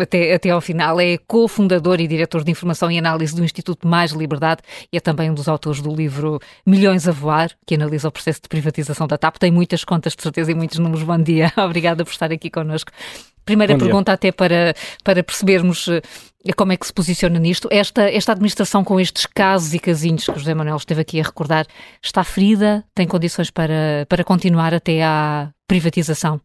até, até ao final. É cofundador e diretor de Informação e Análise do Instituto Mais Liberdade e é também um dos autores do livro Milhões a Voar, que analisa o processo de privatização da TAP. Tem muitas contas de certeza e muitos números. Bom dia. *laughs* Obrigada por estar aqui connosco. Primeira pergunta, até para, para percebermos eh, como é que se posiciona nisto. Esta, esta administração, com estes casos e casinhos que o José Manuel esteve aqui a recordar, está ferida? Tem condições para, para continuar até à privatização?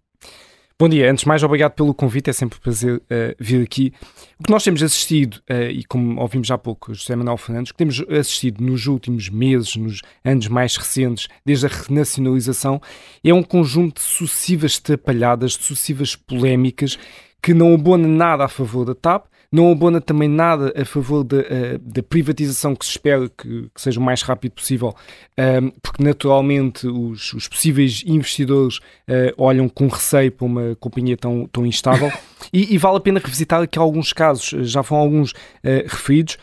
Bom dia, antes de mais, obrigado pelo convite, é sempre um prazer uh, vir aqui. O que nós temos assistido, uh, e como ouvimos já há pouco José Manuel Fernandes, o que temos assistido nos últimos meses, nos anos mais recentes, desde a renacionalização, é um conjunto de sucessivas trapalhadas, de sucessivas polémicas, que não abona nada a favor da TAP, não abona também nada a favor da, uh, da privatização que se espera que, que, seja o mais rápido possível, uh, porque naturalmente os, os possíveis investidores uh, olham com receio para uma companhia tão, tão instável *laughs* e, e, vale a pena revisitar aqui alguns casos, já foram alguns referidos.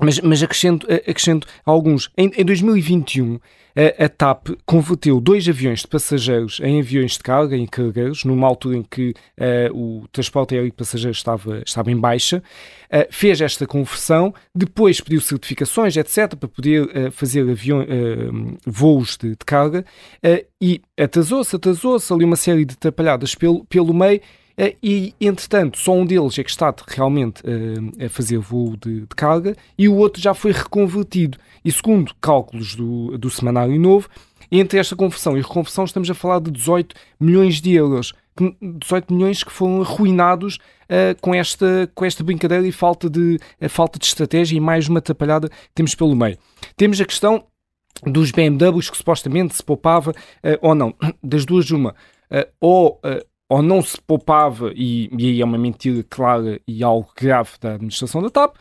Mas, mas acrescento, acrescento alguns. Em, em 2021, a, a, TAP converteu dois aviões de passageiros em aviões de carga, em cargueiros, numa altura em que uh, o transporte aéreo de passageiros estava, estava em baixa. Uh, fez esta conversão, depois pediu certificações, etc., para poder uh, fazer avião, voos de, de carga e atrasou-se, atrasou-se ali uma série de atrapalhadas pelo, pelo meio e, entretanto, só um deles é que está realmente uh, a fazer voo de, de, carga e o outro já foi reconvertido. E segundo cálculos do, do Semanário Novo, entre esta conversão e reconversão estamos a falar de 18 milhões de euros. 18 milhões que foram arruinados uh, com, esta, com esta brincadeira e falta de, uh, falta de estratégia e mais uma atrapalhada que temos pelo meio. Temos a questão dos BMWs que supostamente se poupava uh, ou não. *clears throat* Das duas, uma. ou ou não se poupava, e, e aí é uma mentira clara e algo grave da administração da TAP,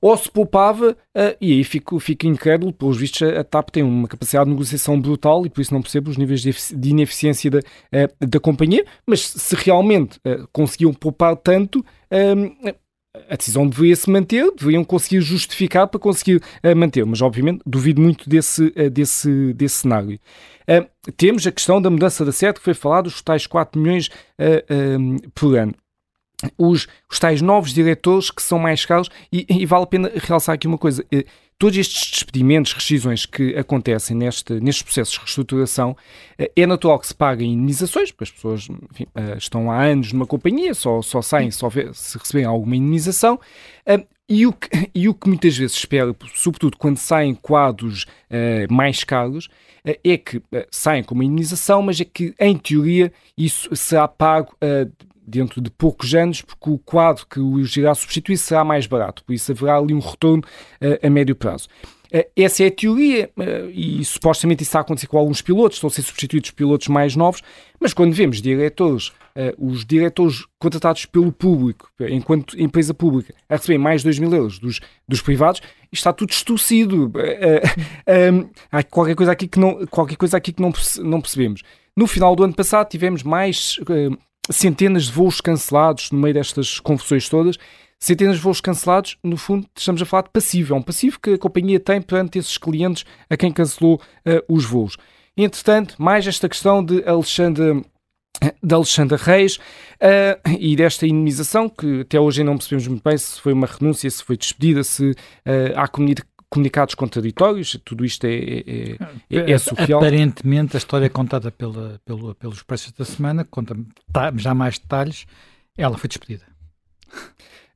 ou se poupava, uh, e aí fico, fico incrédulo, pelos vistos a, TAP tem uma capacidade de negociação brutal e por isso não percebo os níveis de, ineficiência da, uh, da companhia, mas se realmente uh, conseguiam poupar tanto, a decisão deveria se manter, deveriam conseguir justificar para conseguir manter, mas obviamente duvido muito desse, desse, desse cenário. Uh, temos a questão da mudança da sede, que foi falado, os tais 4 milhões uh, por ano. os, os tais novos diretores que são mais caros e, e vale a pena realçar aqui uma coisa. Eh, todos estes despedimentos, rescisões que acontecem neste, nestes processos de reestruturação, eh, é natural que se paguem indenizações, porque as pessoas enfim, eh, estão há anos numa companhia, só, só saem só se receberem alguma indenização. E o, que, e o que muitas vezes espera, sobretudo quando saem quadros uh, mais caros, uh, é que uh, saem com uma indenização, mas é que, em teoria, isso será pago dentro de poucos anos, porque o quadro que o irá substituir será mais barato, por isso haverá ali um retorno a médio prazo. Essa é a teoria e supostamente isso está a acontecer com alguns pilotos, estão a ser substituídos pilotos mais novos, mas quando vemos diretores os diretores contratados pelo público, enquanto empresa pública, a receber mais de 2 mil euros dos, dos privados, está tudo estorcido. Uh, *laughs* há qualquer coisa aqui que, não, qualquer coisa aqui que não, não percebemos. No final do ano passado tivemos mais centenas de voos cancelados no meio destas confusões todas. Centenas de voos cancelados, no fundo, estamos a falar de passivo. É um passivo que a companhia tem perante esses clientes a quem cancelou os voos. Entretanto, mais esta questão de Alexandre de Alexandra Reis uh, e desta indenização, que até hoje não percebemos muito bem se foi uma renúncia, se foi despedida, se uh, há comunicados contraditórios, tudo isto é, é, é, é surreal. Aparentemente, a história contada pela, pela, pelos preços da semana, conta já mais detalhes, ela foi despedida.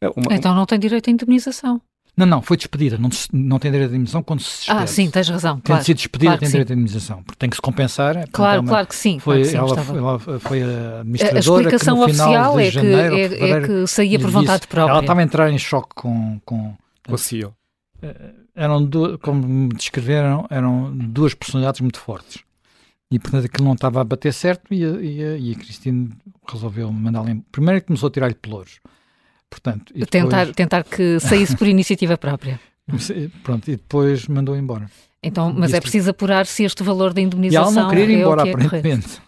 É uma, então não tem direito à indemnização. Não, não, foi despedida. Não, não tem direito à indemnização quando se despede. Ah, sim, tens razão. Tem claro, de ser despedida, claro tem direito à indemnização. Porque tem que se compensar. É, claro, é uma, claro que sim. Foi, claro que sim, ela, ela, foi a administradora A explicação que no final oficial de janeiro, é, que, é, é que saía por vontade própria. Ela estava a entrar em choque com... com, com a CEO. Eh, eram, duas, como me descreveram, eram duas personalidades muito fortes. E, portanto, aquilo não estava a bater certo e a, e a, e a Cristina resolveu mandá-la... Primeiro começou a tirar-lhe pelouros. Portanto, depois... tentar, tentar que saísse por *laughs* iniciativa própria. Pronto, e depois mandou embora. Então, mas é preciso apurar se este valor da indemnização. E ela não queria ir é embora, é aparentemente.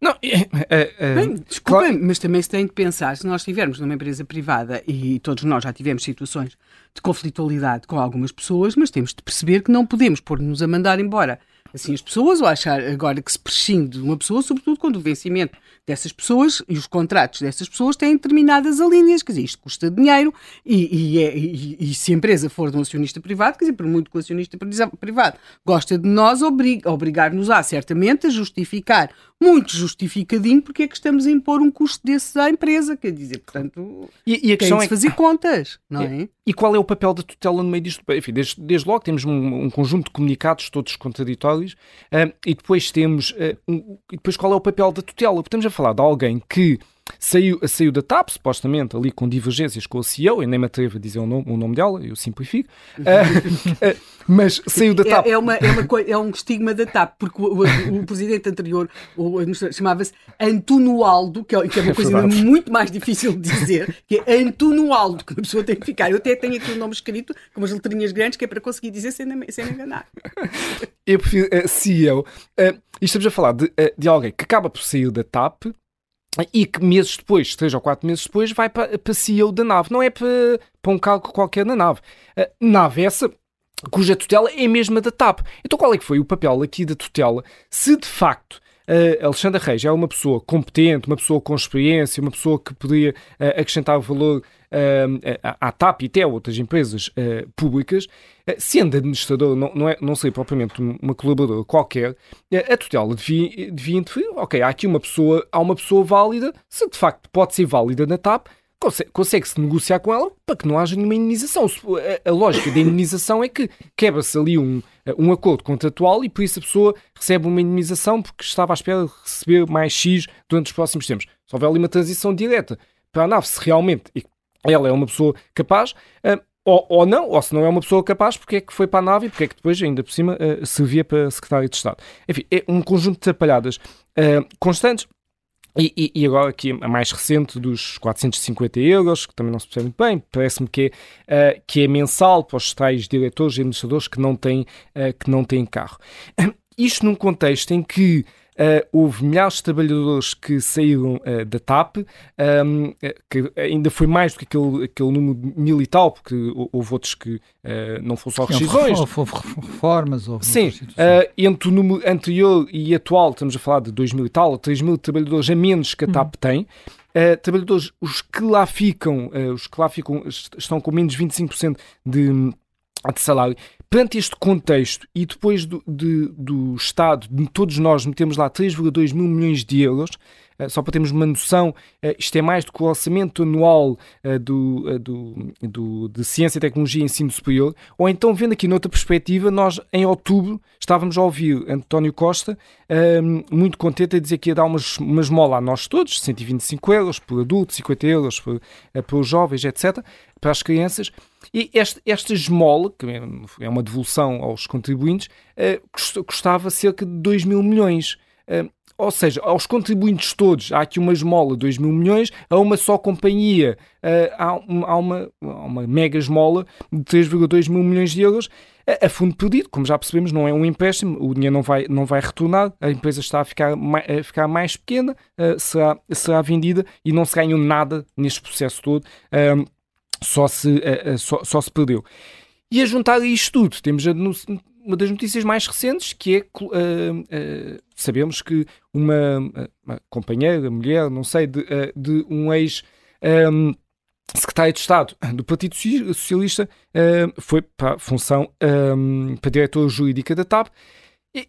Não, é, é, é, Bem, desculpem, claro. mas também se tem que pensar, se nós estivermos numa empresa privada e todos nós já tivemos situações de conflitualidade com algumas pessoas, mas temos de perceber que não podemos pôr-nos a mandar embora assim as pessoas ou achar agora que se prescinde de uma pessoa, sobretudo quando o vencimento dessas pessoas e os contratos dessas pessoas têm determinadas alíneas, quer dizer, isto custa dinheiro e, e, é, e, e, se a empresa for de um acionista privado, quer dizer, por muito que o acionista privado gosta de nós, obriga, obrigar-nos a certamente a justificar, muito justificadinho, porque é que estamos a impor um custo desses à empresa, quer dizer, portanto, e, a questão é fazer contas, não é? E qual é o papel da tutela no meio disto? Enfim, desde, desde logo temos um, um conjunto de comunicados todos contraditórios uh, e depois temos uh, um, e depois qual é o papel da tutela? Estamos a falar de alguém que Saiu, saiu da TAP, supostamente, ali com divergências com a CEO, eu nem me atrevo a dizer o nome, o nome dela, eu simplifico, uh, *laughs* uh, mas saiu da TAP. É, é, uma, é, uma, é um estigma da TAP, porque o, o, o presidente anterior chamava-se Antunoaldo, que é, que é uma é coisa muito mais difícil de dizer, que é Antunoaldo, que a pessoa tem que ficar. Eu até tenho aqui o nome escrito, com umas letrinhas grandes, que é para conseguir dizer sem, sem me enganar. Eu prefiro uh, CEO. Uh, e estamos a falar de, uh, de alguém que acaba por sair da TAP, e que meses depois, três ou quatro meses depois, vai para, para CEO da nave. Não é para, para um cargo qualquer na nave. A nave essa cuja tutela é a mesma da TAP. Então qual é que foi o papel aqui da tutela? Se de facto uh, Alexandra Reis é uma pessoa competente, uma pessoa com experiência, uma pessoa que poderia uh, acrescentar valor à TAP e até a outras empresas uh, públicas, uh, sendo administrador, não, não, é, não sei propriamente uma colaboradora qualquer, a tutela devia, devia interferir. Ok, há aqui uma pessoa, há uma pessoa válida, se de facto pode ser válida na TAP, consegue-se negociar com ela para que não haja nenhuma indenização. A, a lógica da indenização é que quebra-se ali um, um acordo contratual e por isso a pessoa recebe uma indenização porque estava à espera de receber mais X durante os próximos tempos. Se houver ali uma transição direta para a nave, se realmente, e ela é uma pessoa capaz, uh, ou, ou, não, ou se não é uma pessoa capaz, porque é que foi para a nave e porque é que depois, ainda por cima, uh, servia para secretário de Estado. Enfim, é um conjunto de atrapalhadas uh, constantes e, e, e, agora aqui a mais recente dos 450 euros, que também não se percebe muito bem, parece-me que, é, uh, que é mensal para os tais diretores e administradores que não têm, uh, que não têm carro. Isto num contexto em que houve milhares de trabalhadores que saíram uh, da TAP, um, ehm, eh, que ainda foi mais do que aquele, aquele número mil e tal, porque houve outros que não foram só rescisões. Houve reformas. Houve Sim, entre o número anterior e atual, estamos a falar de 2 mil e tal, 3 mil trabalhadores a menos que a TAP hum. tem. uh, trabalhadores, os que lá ficam, uh, os que lá ficam estão com menos 25% de, de salário. Perante este contexto e depois do, de, do Estado, de todos nós metemos lá 3,2 mil milhões de euros, eh, só para termos uma noção, eh, isto é mais do que o orçamento anual eh, do, do, do, de Ciência, Tecnologia e Ensino Superior, ou então, vendo aqui noutra perspectiva, nós em outubro estávamos a ouvir António Costa muito contente a dizer que ia dar umas, uma esmola a nós todos, 125 euros por adulto, 50 euros por, os jovens, etc., para as crianças, e esta, esta esmola, que é uma devolução aos contribuintes, uh, custava cerca de 2 mil milhões. Uh, ou seja, aos contribuintes todos há aqui uma esmola de 2 mil milhões, a uma só companhia uh, há, uma, há, uma, mega esmola de 3,2 mil milhões de euros a, fundo perdido, como já percebemos, não é um empréstimo, o dinheiro não vai, não vai retornar, a empresa está a ficar, a ficar mais pequena, será, será vendida e não se ganhou nada neste processo todo. Só se, uh, uh, só, só se perdeu. E a juntar a isto tudo, temos a, uma das notícias mais recentes, que é, uh, sabemos que uma, uma, companheira, mulher, não sei, de, de um ex... Um, secretário de Estado do Partido Socialista foi para a função um, para diretora jurídica da TAP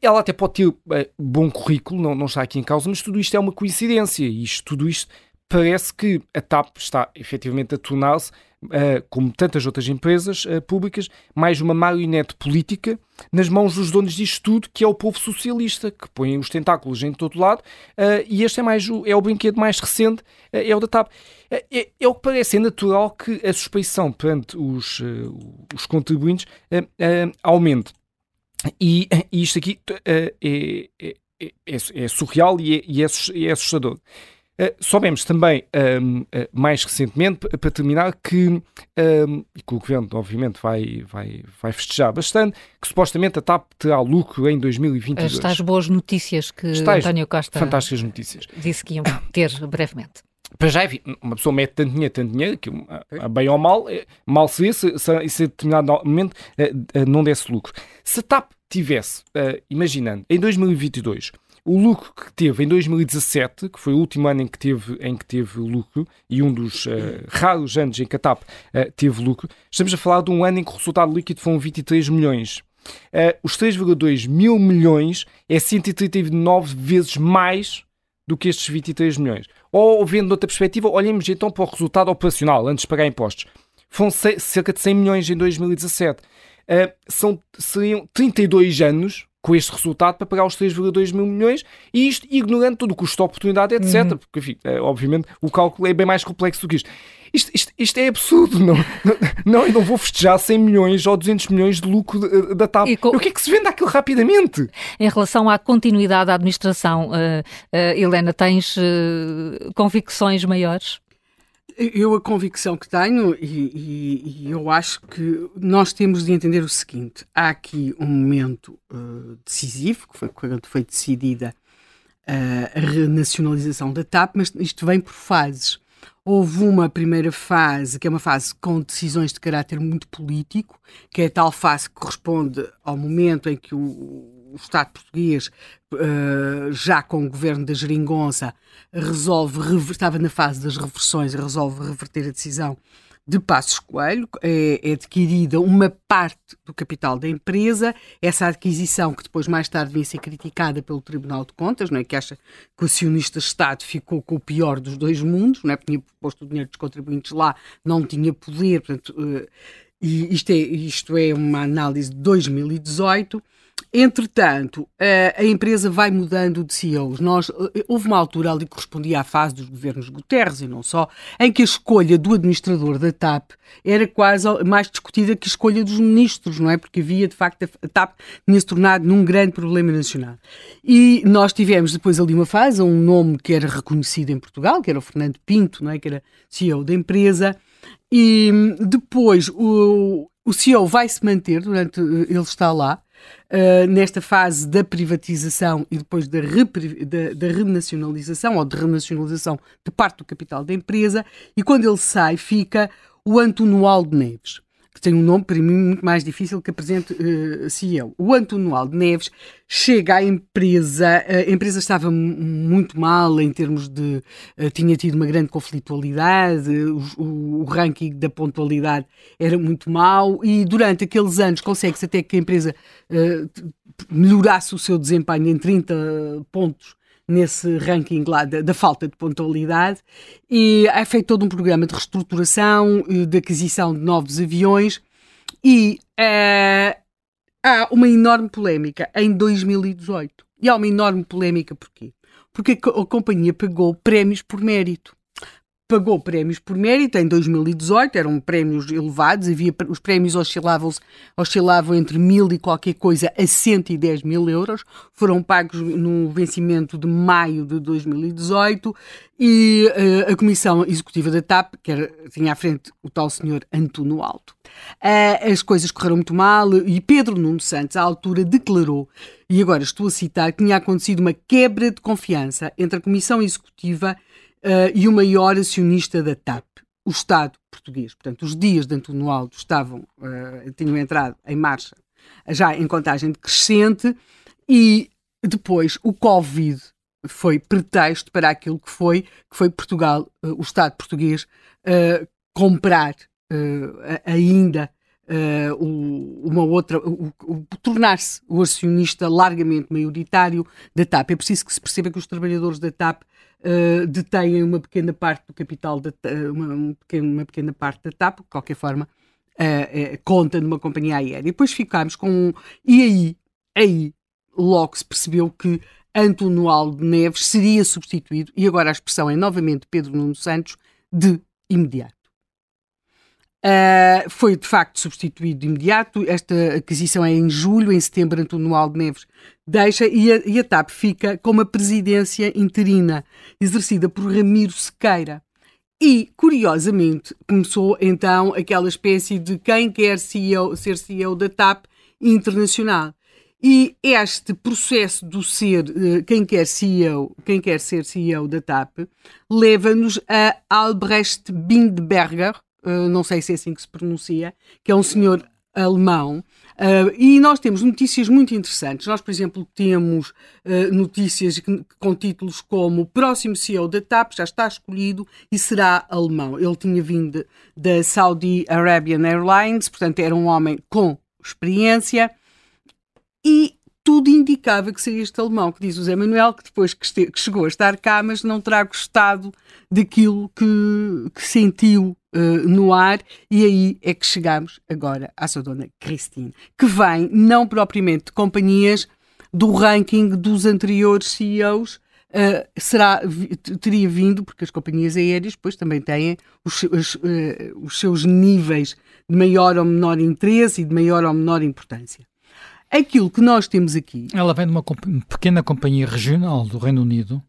ela até pode ter uh, bom currículo, não, não está aqui em causa, mas tudo isto é uma coincidência isto, tudo isto parece que a TAP está efetivamente a tornar-se uh, como tantas outras empresas uh, públicas, mais uma marionete política nas mãos dos donos disto tudo, que é o povo socialista, que põe os tentáculos em todo lado, uh, e este é, mais o, é o brinquedo mais recente, é o da TAP. É, é, o que parece, é natural que a suspeição perante os, os contribuintes aumente. E, e, isto aqui é, é, é, é, surreal e é, e é assustador. Uh, soubemos também, um, uh, eh, mais recentemente, para terminar, que, um, e que o Governo, obviamente, vai, vai, vai festejar bastante, que supostamente a TAP terá lucro em 2022. Estas boas notícias que Estais António Costa fantásticas notícias. disse que iam ter brevemente. Para já, uma pessoa mete tanto dinheiro, tanto dinheiro, que a, bem ou mal, mal seria se, se, se a determinado momento uh, não desse lucro. Se a TAP tivesse, imaginando, em 2022, o lucro que teve em 2017, que foi o último ano em que teve, em que teve lucro, e um dos uh, raros anos em que a TAP uh, teve lucro, estamos a falar de um ano em que o resultado líquido foram 23 milhões. Uh, os 3,2 mil milhões é 139 vezes mais do que estes 23 milhões. Ou, vendo de outra perspectiva, olhemos então para o resultado operacional, antes de pagar impostos. Foram cerca de 100 milhões em 2017. Uh, são, seriam 32 anos com este resultado para pagar os 3,2 mil milhões e isto ignorando todo o custo de oportunidade, etc. Uhum. Porque, enfim, é, obviamente o cálculo é bem mais complexo do que isto. Isto, isto, isto é absurdo, não, *laughs* não, eu não vou festejar 100 milhões ou 200 milhões de lucro da TAP. Com... O que é que se vende aquilo rapidamente? Em relação à continuidade da administração, uh, uh, Helena, tens uh, convicções maiores? Eu a convicção que tenho, e, e, e, eu acho que nós temos de entender o seguinte: há aqui um momento uh, decisivo, que foi quando foi decidida uh, a renacionalização da TAP, mas isto vem por fases. Houve uma primeira fase, que é uma fase com decisões de caráter muito político, que é a tal fase que corresponde ao momento em que o, o Estado português, uh, já com o governo da Geringonça, resolve, estava na fase das reversões, resolve reverter a decisão de Passos Coelho, é, é, adquirida uma parte do capital da empresa, essa adquisição que depois mais tarde vinha ser criticada pelo Tribunal de Contas, não é? que acha que o acionista-Estado ficou com o pior dos dois mundos, não é? tinha posto o dinheiro dos contribuintes lá, não tinha poder, portanto, uh, e isto é, isto é uma análise de 2018, Entretanto, a empresa vai mudando de CEOs. Nós, eh, houve uma altura ali que correspondia à fase dos governos Guterres e não só, em que a escolha do administrador da TAP era quase mais discutida que a escolha dos ministros, não é? Porque havia, de facto, a TAP tinha-se tornado num grande problema nacional. E nós tivemos depois ali uma fase, um nome que era reconhecido em Portugal, que era o Fernando Pinto, não é? Que era CEO da empresa. E hum, depois o, o CEO vai se manter durante eh, ele está lá uh, nesta fase da privatização e depois da, da, da, renacionalização ou de renacionalização de parte do capital da empresa, e quando ele sai, fica o António Aldo Neves. Tem um nome para mim muito mais difícil que apresente uh, CEO. O António Aldo Neves chega à empresa, a empresa estava muito mal em termos de. Uh, tinha tido uma grande conflitualidade, o, o, o, ranking da pontualidade era muito mau e durante aqueles anos consegue-se até que a empresa uh, melhorasse o seu desempenho em 30 pontos nesse ranking lá da, da, falta de pontualidade e é feito todo um programa de reestruturação, eh, de aquisição de novos aviões e uh, há uma enorme polémica em 2018. E há uma enorme polémica porquê? Porque a, a companhia pagou prémios por mérito pagou prémios por mérito. Em 2018, eram prémios elevados, havia, os prémios oscilavam, oscilavam entre mil e qualquer coisa a 110 mil euros, foram pagos no vencimento de maio de 2018 e uh, a Comissão Executiva da TAP, que era, tinha à frente o tal senhor Antuno Alto, uh, as coisas correram muito mal e Pedro Nuno Santos, à altura, declarou, e agora estou a citar, que tinha acontecido uma quebra de confiança entre a Comissão Executiva uh, e o maior acionista da TAP, o Estado português. Portanto, os dias de António Aldo estavam, uh, tinham entrado em marcha, já em contagem decrescente, e depois o Covid foi pretexto para aquilo que foi, que foi Portugal, uh, o Estado português, comprar ainda Uh, uma outra, o, o, tornar-se o acionista largamente maioritário da TAP. É preciso que se perceba que os trabalhadores da TAP uh, detêm uma pequena parte do capital, da, uma, uma, pequena, uma pequena parte da TAP, de qualquer forma, uh, conta numa companhia aérea. E depois ficámos com. E aí, aí, logo se percebeu que António Aldo Neves seria substituído, e agora a expressão é novamente Pedro Nuno Santos, de imediato. Uh, foi de facto substituído de imediato. Esta aquisição é em julho, em setembro, António Aldo Neves deixa e a, e a TAP fica com uma presidência interina, exercida por Ramiro Sequeira. E, curiosamente, começou então aquela espécie de quem quer CEO, ser CEO da TAP internacional. E este processo do ser eh, quem quer CEO, quem quer ser CEO da TAP, leva-nos a Albrecht Bindberger, uh, não sei se é assim que se pronuncia, que é um senhor alemão. Uh, e nós temos notícias muito interessantes. Nós, por exemplo, temos uh, notícias que, com títulos como o próximo CEO da TAP já está escolhido e será alemão. Ele tinha vindo da Saudi Arabian Airlines, portanto era um homem com experiência e tudo indicava que seria este alemão, que diz o Zé Manuel, que depois que, este, que chegou a estar cá, mas não terá gostado daquilo que, que sentiu uh, no ar, e aí é que chegamos agora à sua dona Christine, que vem não propriamente de companhias do ranking dos anteriores CEOs, Uh, será, teria vindo, porque as companhias aéreas depois também têm os, os, uh, os, seus níveis de maior ou menor interesse e de maior ou menor importância. Aquilo que nós temos aqui. Ela vem de uma pequena companhia regional do Reino Unido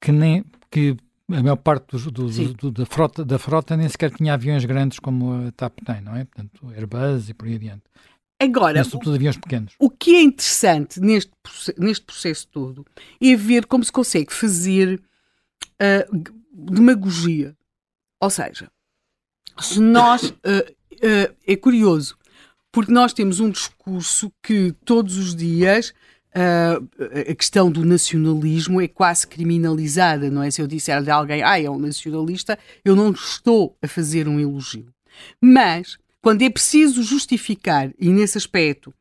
que nem que a maior parte do, do, do, da, frota, da frota nem sequer tinha aviões grandes como a TAP tem, não é? Portanto, Airbus e por aí adiante. Agora, Mas, sobretudo aviões pequenos. O que é interessante neste, neste processo todo é ver como se consegue fazer uh, demagogia. Ou seja, se nós. Uh, uh, é curioso, porque nós temos um discurso que todos os dias uh, a questão do nacionalismo é quase criminalizada, não é? Se eu disser de alguém, ah, é um nacionalista, eu não estou a fazer um elogio. Mas, quando é preciso justificar, e nesse aspecto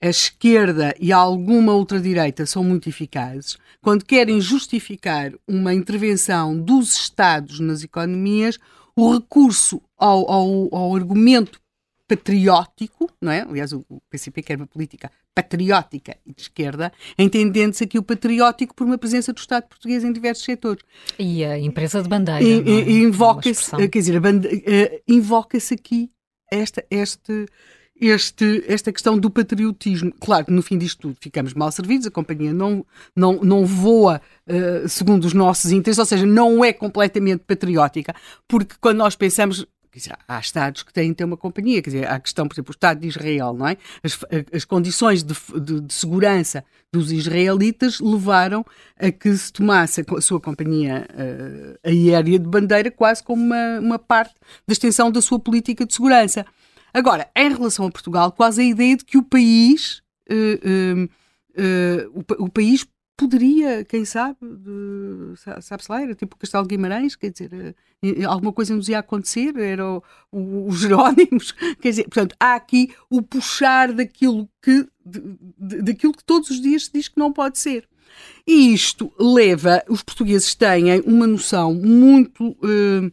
a esquerda e alguma ultradireita são muito eficazes, quando querem justificar uma intervenção dos Estados nas economias, o recurso ao, ao, ao argumento patriótico, não é? Aliás, o PCP quer uma política patriótica e de esquerda, entendendo-se aqui o patriótico por uma presença do Estado português em diversos setores. E a empresa de bandeira. E, é? invoca-se, quer dizer, uh, invoca-se aqui esta, este, este, esta questão do patriotismo. Claro que no fim disto tudo ficamos mal servidos, a companhia não, não, não voa uh, segundo os nossos interesses, ou seja, não é completamente patriótica, porque quando nós pensamos dizer, há Estados que têm ter uma companhia, quer dizer, há a questão, por exemplo, o Estado de Israel, não é? As, as condições de, de, de, segurança dos israelitas levaram a que se tomasse a, sua companhia uh, aérea de bandeira quase como uma, uma parte da extensão da sua política de segurança. Agora, em relação a Portugal, quase a ideia de que o país, uh, uh, o, o, país poderia, quem sabe, sabe-se lá, era tipo o Castelo de Guimarães, quer dizer, alguma coisa nos ia acontecer, era os *laughs* Jerónimos, quer dizer, portanto, há aqui o puxar daquilo que, de, daquilo que todos os dias se diz que não pode ser. E isto leva, os portugueses têm uma noção muito. Uh,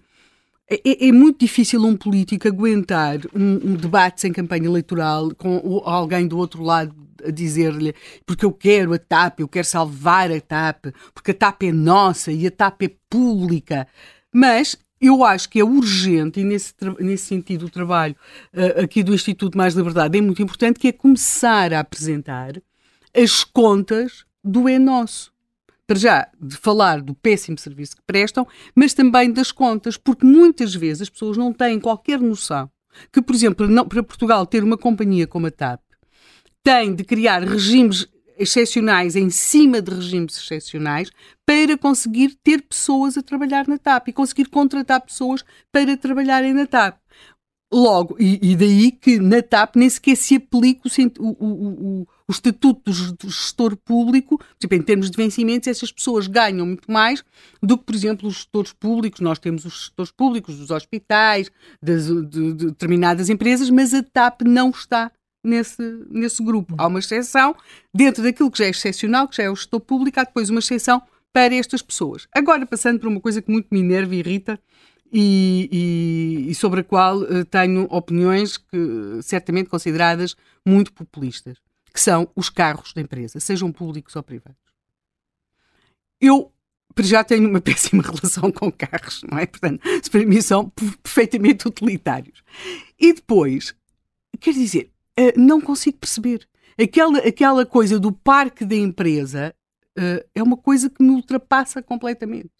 é, é, muito difícil um político aguentar um, um, debate sem campanha eleitoral com alguém do outro lado a dizer-lhe porque eu quero a TAP, eu quero salvar a TAP, porque a TAP é nossa e a TAP é pública. Mas eu acho que é urgente, e nesse, nesse sentido o trabalho uh, aqui do Instituto Mais Liberdade é muito importante, que é começar a apresentar as contas do é nosso. Para já, de falar do péssimo serviço que prestam, mas também das contas, porque muitas vezes as pessoas não têm qualquer noção que, por exemplo, não, para Portugal ter uma companhia como a TAP, tem de criar regimes excepcionais em cima de regimes excepcionais para conseguir ter pessoas a trabalhar na TAP e conseguir contratar pessoas para trabalharem na TAP. Logo, e, e, daí que na TAP nem sequer se aplica o, o, o, o estatuto do, gestor público, tipo, em termos de vencimentos, essas pessoas ganham muito mais do que, por exemplo, os gestores públicos. Nós temos os gestores públicos dos hospitais, das, de, de determinadas empresas, mas a TAP não está nesse, nesse grupo. Há uma exceção, dentro daquilo que já é excepcional, que já é o gestor público, há depois uma exceção para estas pessoas. Agora, passando por uma coisa que muito me enerva e irrita, e, e, e sobre a qual uh, tenho opiniões que certamente consideradas muito populistas, que são os carros da empresa, sejam públicos ou privados. Eu já tenho uma *laughs* péssima relação com carros, não é? Portanto, para mim são perfeitamente utilitários. E depois, quer dizer, uh, não consigo perceber. Aquela, aquela coisa do parque da empresa uh, é uma coisa que me ultrapassa completamente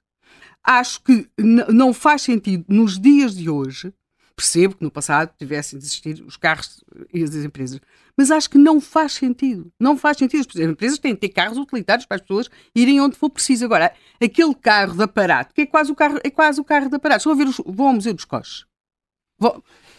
acho que não faz sentido nos dias de hoje. Percebo que no passado tivessem de existir os carros e as empresas, mas acho que não faz sentido. Não faz sentido. As empresas têm de ter carros utilitários para as pessoas irem onde for preciso. Agora, aquele carro de aparato, que é quase o carro, é quase o carro de aparato. Só a ver os, vão ao Museu dos Coches.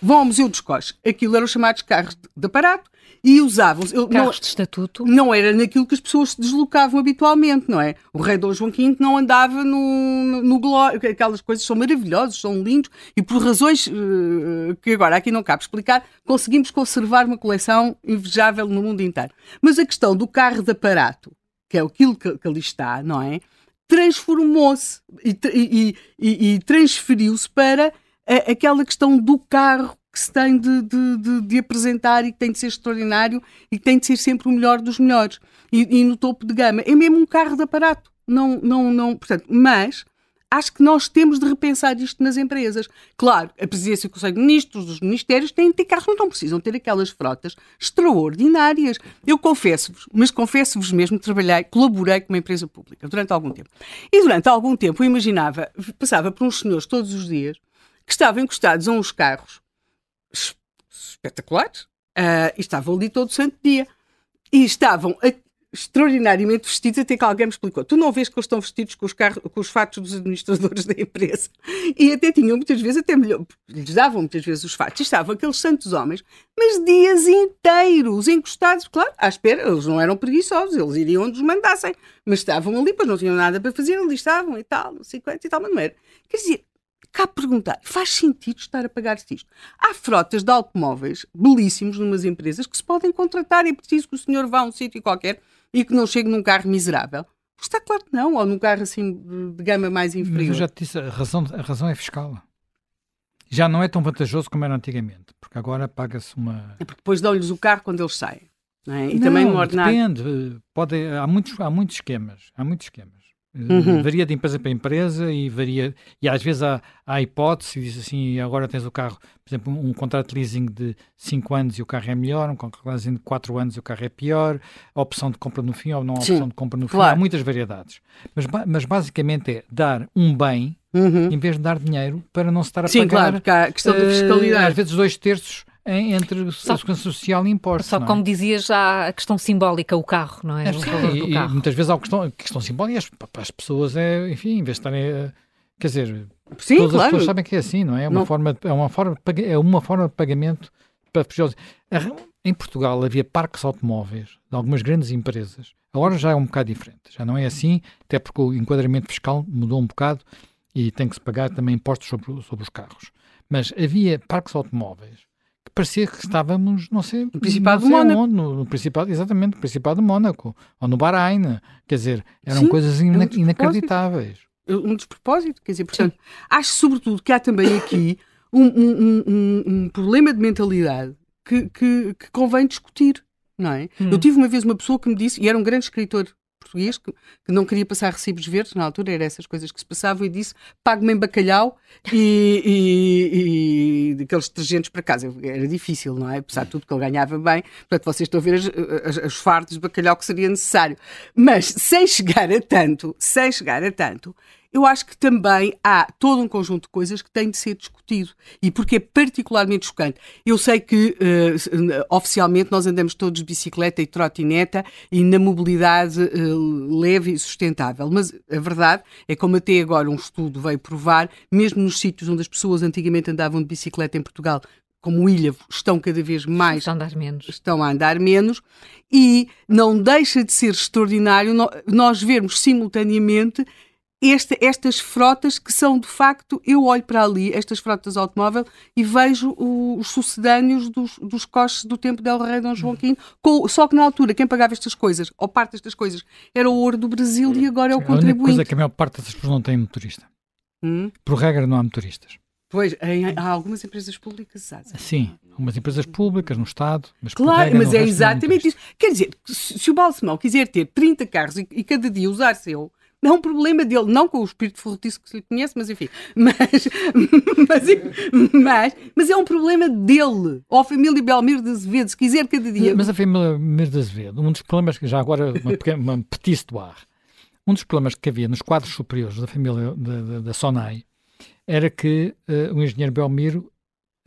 Vão ao Museu dos Coches. Aquilo eram chamados carros de aparato e usavam carros não, de estatuto? Não era naquilo que as pessoas se deslocavam habitualmente não é? O rei Dom João V não andava no, no, no aquelas coisas são maravilhosas são lindos e por razões uh, que agora aqui não cabe explicar conseguimos conservar uma coleção invejável no mundo inteiro. Mas a questão do carro de aparato que é aquilo que, que ali está não é? Transformou-se e, e, e, e transferiu-se para a, aquela questão do carro que se tem de, de, de, de, apresentar e que tem de ser extraordinário e que tem de ser sempre o melhor dos melhores. E, e, no topo de gama. É mesmo um carro de aparato. Não, não, não, portanto, mas acho que nós temos de repensar isto nas empresas. Claro, a presidência do Conselho de Ministros, os ministérios têm de ter carros, não precisam ter aquelas frotas extraordinárias. Eu confesso-vos, mas confesso-vos mesmo, trabalhei, colaborei com uma empresa pública durante algum tempo. E durante algum tempo eu imaginava, passava por uns senhores todos os dias que estavam encostados a uns carros espetaculares uh, e estavam ali todo o santo dia. E estavam a, extraordinariamente vestidos, até que alguém me explicou. Tu não vês que eles estão vestidos com os, carros, com os fatos dos administradores *laughs* da empresa? E até tinham muitas vezes, até melhor, lhes davam muitas vezes os fatos. E estavam aqueles santos homens, mas dias inteiros, encostados, claro, à espera, eles não eram preguiçosos, eles iriam onde os mandassem, mas estavam ali, pois não tinham nada para fazer, ali estavam e tal, não sei quantos e tal, mas não era. Quer dizer, cá perguntar, faz sentido estar a pagar-se isto? Há frotas de automóveis belíssimos numas empresas que se podem contratar e é preciso que o senhor vá a um sítio qualquer e que não chegue num carro miserável. Está claro que não, ou num carro assim de gama mais inferior. Mas eu já te disse, a razão, a razão é fiscal. Já não é tão vantajoso como era antigamente, porque agora paga-se uma. É porque depois dão-lhes o carro quando eles saem. Não é? E não, também no ordenado. Depende, pode, há, muitos, há muitos esquemas. Há muitos esquemas. Uhum. Varia de empresa para empresa e varia. E às vezes há, há hipótese, diz assim: agora tens o carro, por exemplo, um, contrato de leasing de 5 anos e o carro é melhor, um contrato de leasing de 4 anos e o carro é pior, a opção de compra no fim ou não a opção Sim. de compra no claro. fim. Há muitas variedades. Mas, mas basicamente é dar um bem uhum. em vez de dar dinheiro para não se estar a Sim, pagar. Sim, claro, porque há a questão uh, da fiscalidade. Às vezes dois terços entre só, a segurança social e impostos. Só é? como dizias, já a questão simbólica, o carro, não é? é sim, e, e, muitas vezes há a questão, a questão simbólica para as pessoas é, enfim, em vez de estarem. Quer dizer, sim, todas claro. as pessoas sabem que é assim, não é? É uma, não. forma, é uma, forma, é uma forma de pagamento para fugir. Em Portugal havia parques automóveis de algumas grandes empresas. Agora já é um bocado diferente. Já não é assim, até porque o enquadramento fiscal mudou um bocado e tem que se pagar também impostos sobre, sobre os carros. Mas havia parques automóveis parecia que estávamos, não sei, no Principado de Mónaco. Onde, no, no Principado, exatamente, no Principado de Mónaco, ou no Bahrein. Quer dizer, eram Sim, coisas ina é um inacreditáveis. Um despropósito, quer dizer, portanto, Sim. acho sobretudo que há também aqui um, um, um, problema de mentalidade que, que, que, convém discutir, não é? Hum. Eu tive uma vez uma pessoa que me disse, e era um grande escritor português que, que, não queria passar recibos verdes, na altura era essas coisas que se passavam, e disse: pague-me em bacalhau e, e, e aqueles detergentes para casa. Era difícil, não é? Apesar de tudo que ele ganhava bem, portanto, vocês estão a ver as, as, as de bacalhau que seria necessário. Mas sem chegar a tanto, sem chegar a tanto, eu acho que também há todo um conjunto de coisas que tem de ser discutido e porque é particularmente chocante. Eu sei que uh, oficialmente nós andamos todos de bicicleta e trotineta e na mobilidade uh, leve e sustentável, mas a verdade é como até agora um estudo veio provar, mesmo nos sítios onde as pessoas antigamente andavam de bicicleta em Portugal, como ilha, estão cada vez mais. Estão a andar menos. Estão a andar menos. E não deixa de ser extraordinário nós vermos simultaneamente este, estas frotas que são de facto, eu olho para ali, estas frotas automóvel, e vejo o, os sucedâneos dos, dos coches do tempo del Rei Dom João V, com, só que na altura quem pagava estas coisas, ou parte destas coisas, era o ouro do Brasil e agora é o contribuinte. A única coisa é que a maior parte dessas pessoas não tem motorista. Hum? Por regra não há motoristas. Pois, em, há algumas empresas públicas, sabe? Sim, algumas empresas públicas no Estado. Mas claro, mas é exatamente isso. Quer dizer, se, se o Balsemão quiser ter 30 carros e, e cada dia usar seu, é um problema dele, não com o espírito forretiço que se lhe conhece, mas enfim. Mas, *laughs* mas, mas, mas, é um problema dele. Ou a família Belmiro de Azevedo, se quiser cada dia. Mas a família Belmiro de Azevedo, um dos problemas que já agora, uma, pequena, uma petite do ar, um dos problemas que havia nos quadros superiores da família da, da, da Sonai era que uh, o engenheiro Belmiro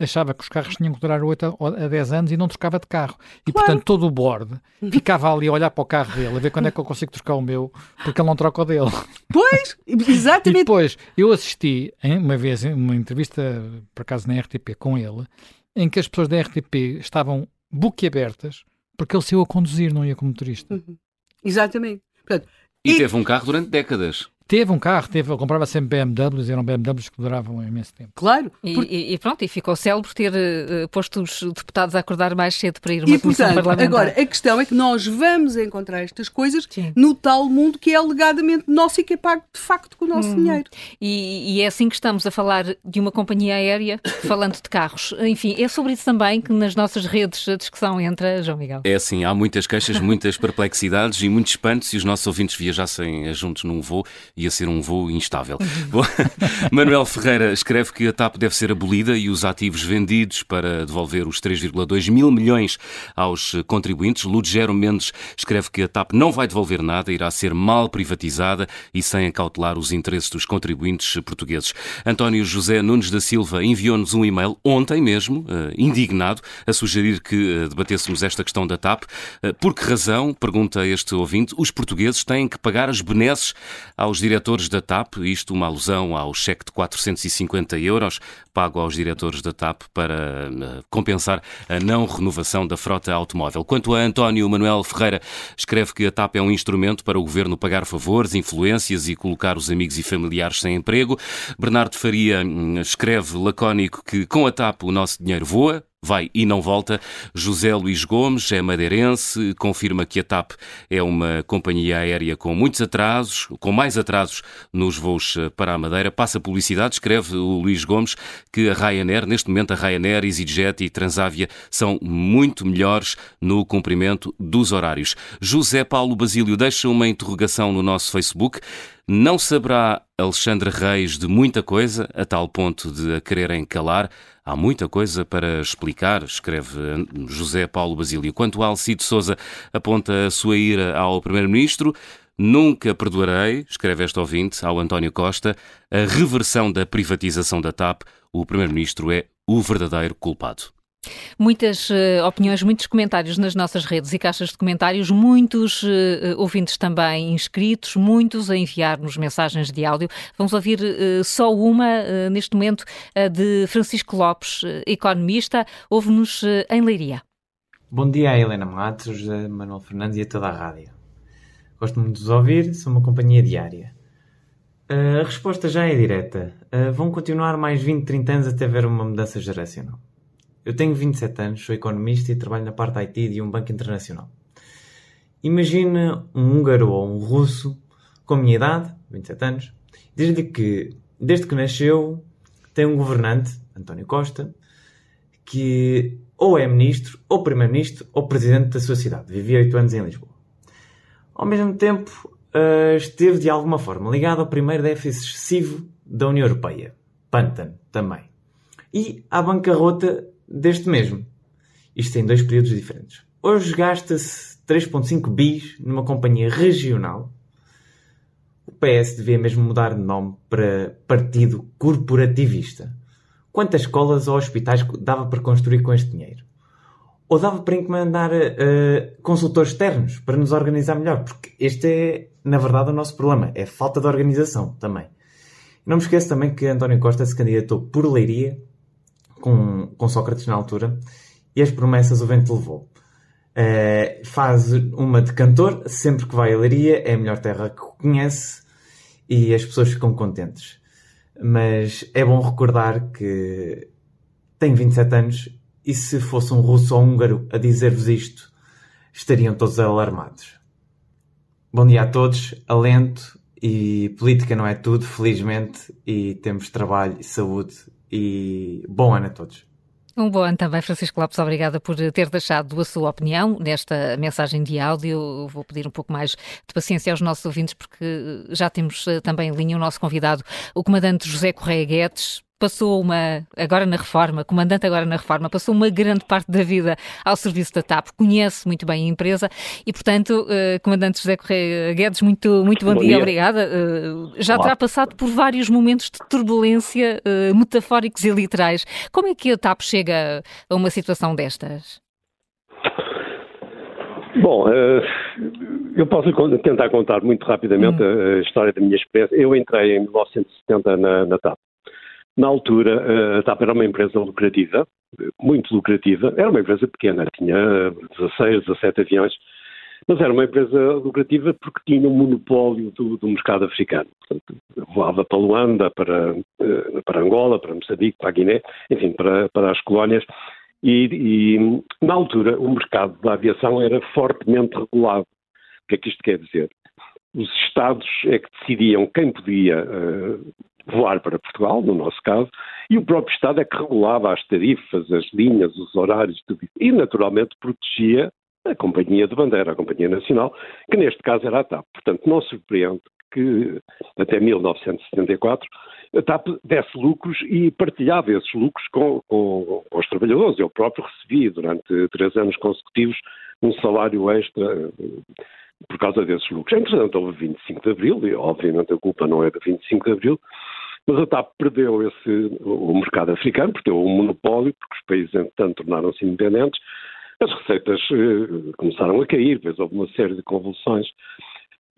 achava que os carros tinham que durar 8 a 10 anos e não trocava de carro. E, claro. portanto, todo o board ficava ali a olhar para o carro dele, a ver quando é que eu consigo trocar o meu, porque ele não troca o dele. Pois, exatamente. *laughs* E depois, eu assisti uma vez uma entrevista, por acaso na RTP, com ele, em que as pessoas da RTP estavam boquiabertas porque ele saiu a conduzir, não ia como motorista. Uhum. Exatamente. Portanto, e, e teve um carro durante décadas. Teve um carro, teve, comprava sempre BMWs, eram BMWs que duravam um imenso tempo. Claro. E, e, pronto, e ficou célebre por ter uh, posto os deputados a acordar mais cedo para ir a uma e, comissão portanto, parlamentar. Agora, a questão é que nós vamos encontrar estas coisas Sim. no tal mundo que é alegadamente nosso e que é pago de facto com o nosso hum. dinheiro. E, e, é assim que estamos a falar de uma companhia aérea, *coughs* falando de carros. Enfim, é sobre isso também que nas nossas redes a discussão entra, João Miguel. É assim, há muitas queixas, muitas perplexidades e muitos espantos se os nossos ouvintes viajassem juntos num voo ia ser um voo instável. *laughs* Bom, Manuel Ferreira escreve que a TAP deve ser abolida e os ativos vendidos para devolver os 3,2 mil milhões aos contribuintes. Ludgero Mendes escreve que a TAP não vai devolver nada, irá ser mal privatizada e sem acautelar os interesses dos contribuintes portugueses. António José Nunes da Silva enviou-nos um e-mail ontem mesmo, eh, indignado, a sugerir que eh, debatêssemos esta questão da TAP. Eh, por que razão, pergunta este ouvinte, os portugueses têm que pagar as benesses aos da TAP, isto uma alusão ao cheque de 450 euros pago aos diretores da TAP para eh, compensar a não renovação da frota automóvel. Quanto a António Manuel Ferreira, escreve que a TAP é um instrumento para o governo pagar favores, influências e colocar os amigos e familiares sem emprego. Bernardo Faria hum, escreve lacónico que com a TAP o nosso dinheiro voa, vai e não volta. José Luís Gomes é madeirense, confirma que a TAP é uma companhia aérea com muitos atrasos, com mais atrasos nos voos eh, para a Madeira. Passa publicidade, escreve o Luís Gomes, que a Ryanair, neste momento a Ryanair, EasyJet e Transavia são muito melhores no cumprimento dos horários. José Paulo Basílio deixa uma interrogação no nosso Facebook. Não saberá Alexandre Reis de muita coisa, a tal ponto de a quererem calar? Há muita coisa para explicar, escreve José Paulo Basílio. Quanto a Alcide Souza aponta a sua ira ao Primeiro-Ministro, Nunca perdoarei, escreve este ouvinte ao António Costa, a reversão da privatização da TAP. O Primeiro-Ministro é o verdadeiro culpado. Muitas uh, opiniões, muitos comentários nas nossas redes e caixas de comentários, muitos uh, ouvintes também inscritos, muitos a enviar-nos mensagens de áudio. Vamos ouvir uh, só uma neste momento, de Francisco Lopes, economista, ouve-nos em Leiria. Bom dia a Helena Matos, José Manuel Fernandes e a toda a rádio. Gosto muito de vos ouvir, sou uma companhia diária. a resposta já é direta. vão continuar mais 20, 30 anos até ver uma mudança geracional. Eu tenho 27 anos, sou economista e trabalho na parte IT de um banco internacional. Imagina um húngaro ou um russo com a minha idade, 27 anos, desde que, desde que nasceu, tem um governante, António Costa, que ou é ministro, ou primeiro-ministro, ou presidente da sua cidade. Vivia 8 anos em Lisboa. Ao mesmo tempo, uh, esteve de alguma forma ligado ao primeiro déficit excessivo da União Europeia, Pantano, também. E à bancarrota deste mesmo. Isto em dois períodos diferentes. Hoje gasta-se 3,5 bis numa companhia regional. O PS devia mesmo mudar de nome para Partido Corporativista. Quantas escolas ou hospitais dava para construir com este dinheiro? Ou dava para encomendar uh, consultores externos para nos organizar melhor? Porque este é, na verdade, o nosso problema. É falta de organização também. Não me esqueço também que António Costa se candidatou por Leiria com, com Sócrates na altura, e as promessas o vento levou. Uh, faz uma de cantor, sempre que vai a Leiria, é a melhor terra que conhece e as pessoas ficam contentes. Mas é bom recordar que tem 27 anos e se fosse um russo ou um húngaro a dizer-vos isto, estariam todos alarmados. Bom dia a todos, alento e política não é tudo, felizmente, e temos trabalho e saúde e bom ano a todos. Um bom ano também, Francisco Lopes. Obrigada por ter deixado a sua opinião nesta mensagem de áudio. Vou pedir um pouco mais de paciência aos nossos ouvintes, porque já temos eh, também em linha o nosso convidado, o comandante José Correia Guedes, passou uma, agora na reforma, comandante agora na reforma, passou uma grande parte da vida ao serviço da TAP, conhece muito bem a empresa e, portanto, uh, comandante José Correia Guedes, muito, muito bom, bom dia, dia, obrigada. Uh, já Olá. terá passado por vários momentos de turbulência, uh, metafóricos e literais. Como é que a TAP chega a uma situação destas? Bom, eu posso tentar contar muito rapidamente hum. a história da minha experiência. Eu entrei em 1970 na, na TAP. Na altura, eh, a TAP era uma empresa lucrativa, muito lucrativa. Era uma empresa pequena, tinha 16, 17 aviões, mas era uma empresa lucrativa porque tinha um monopólio do, do mercado africano. Portanto, voava para Luanda, para, eh, para Angola, para Moçambique, para Guiné, enfim, para, para as colónias. E, e, na altura o mercado da aviação era fortemente regulado. O que é que isto quer dizer? Os Estados é que decidiam quem podia uh, voar para Portugal, no nosso caso, e o próprio Estado é que regulava as tarifas, as linhas, os horários, tudo isso. E, naturalmente, protegia a Companhia de Bandeira, a Companhia Nacional, que neste caso era a TAP. Portanto, não surpreende que até 1974 a TAP desse lucros e partilhava esses lucros com, com, com os trabalhadores. Eu próprio recebi durante três anos consecutivos um salário extra por causa desses lucros. Entretanto, houve 25 de Abril, e obviamente a culpa não é do 25 de Abril, mas a TAP perdeu esse, o mercado africano, porque deu um monopólio, porque os países, entretanto, tornaram-se independentes, as receitas eh, começaram a cair, depois houve uma série de convulsões.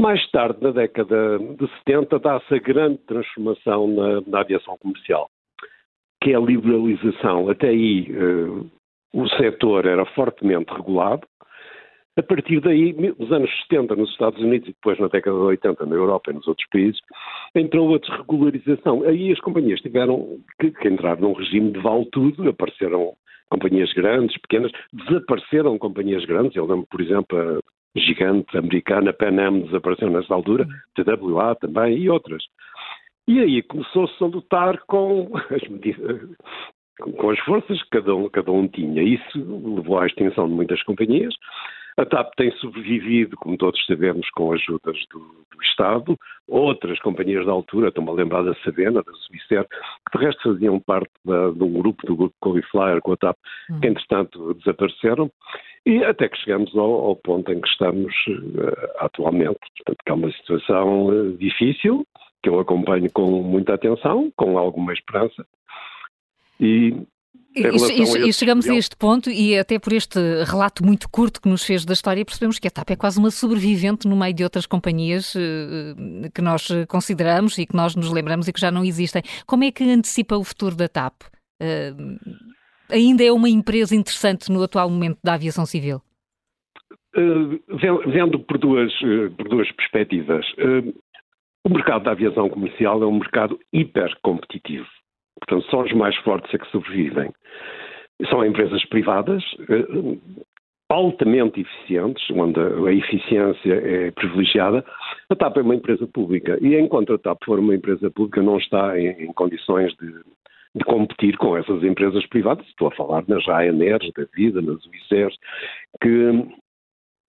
Mais tarde, na década de 70, dá-se a grande transformação na, na, aviação comercial, que é a liberalização. Até aí, eh, o setor era fortemente regulado, a partir daí, nos anos 70 nos Estados Unidos e depois na década de 80 na Europa e nos outros países, entrou a desregularização. Aí as companhias tiveram que, que entrar num regime de vale tudo, apareceram companhias grandes, pequenas, desapareceram companhias grandes. Eu lembro, por exemplo, a gigante americana Pan Am desapareceu nessa altura, TWA também e outras. E aí começou-se a lutar com as medidas, com as forças que cada um, cada um tinha. Isso levou à extinção de muitas companhias. A TAP tem sobrevivido, como todos sabemos, com ajudas do, do Estado. Outras companhias da altura, estou-me a lembrar da Sabena, da Subicer, que de resto faziam parte da, de um grupo, do grupo Cauliflower com a TAP, hum. que entretanto desapareceram. E até que chegamos ao, ao ponto em que estamos uh, atualmente. Portanto, que é uma situação uh, difícil, que eu acompanho com muita atenção, com alguma esperança. E E, e, e chegamos a este ponto e até por este relato muito curto que nos fez da história percebemos que a TAP é quase uma sobrevivente no meio de outras companhias uh, que nós consideramos e que nós nos lembramos e que já não existem. Como é que antecipa o futuro da TAP? Uh, ainda é uma empresa interessante no atual momento da aviação civil? Uh, vendo por duas, por duas perspectivas. o mercado da aviação comercial é um mercado hiper competitivo Portanto, só os mais fortes é que sobrevivem. São empresas privadas, eh, altamente eficientes, onde a eficiência é privilegiada. A TAP é uma empresa pública e enquanto a TAP for uma empresa pública não está em, em condições de, de, competir com essas empresas privadas. Estou a falar nas Ryanair, da Vida, nas Wizz que,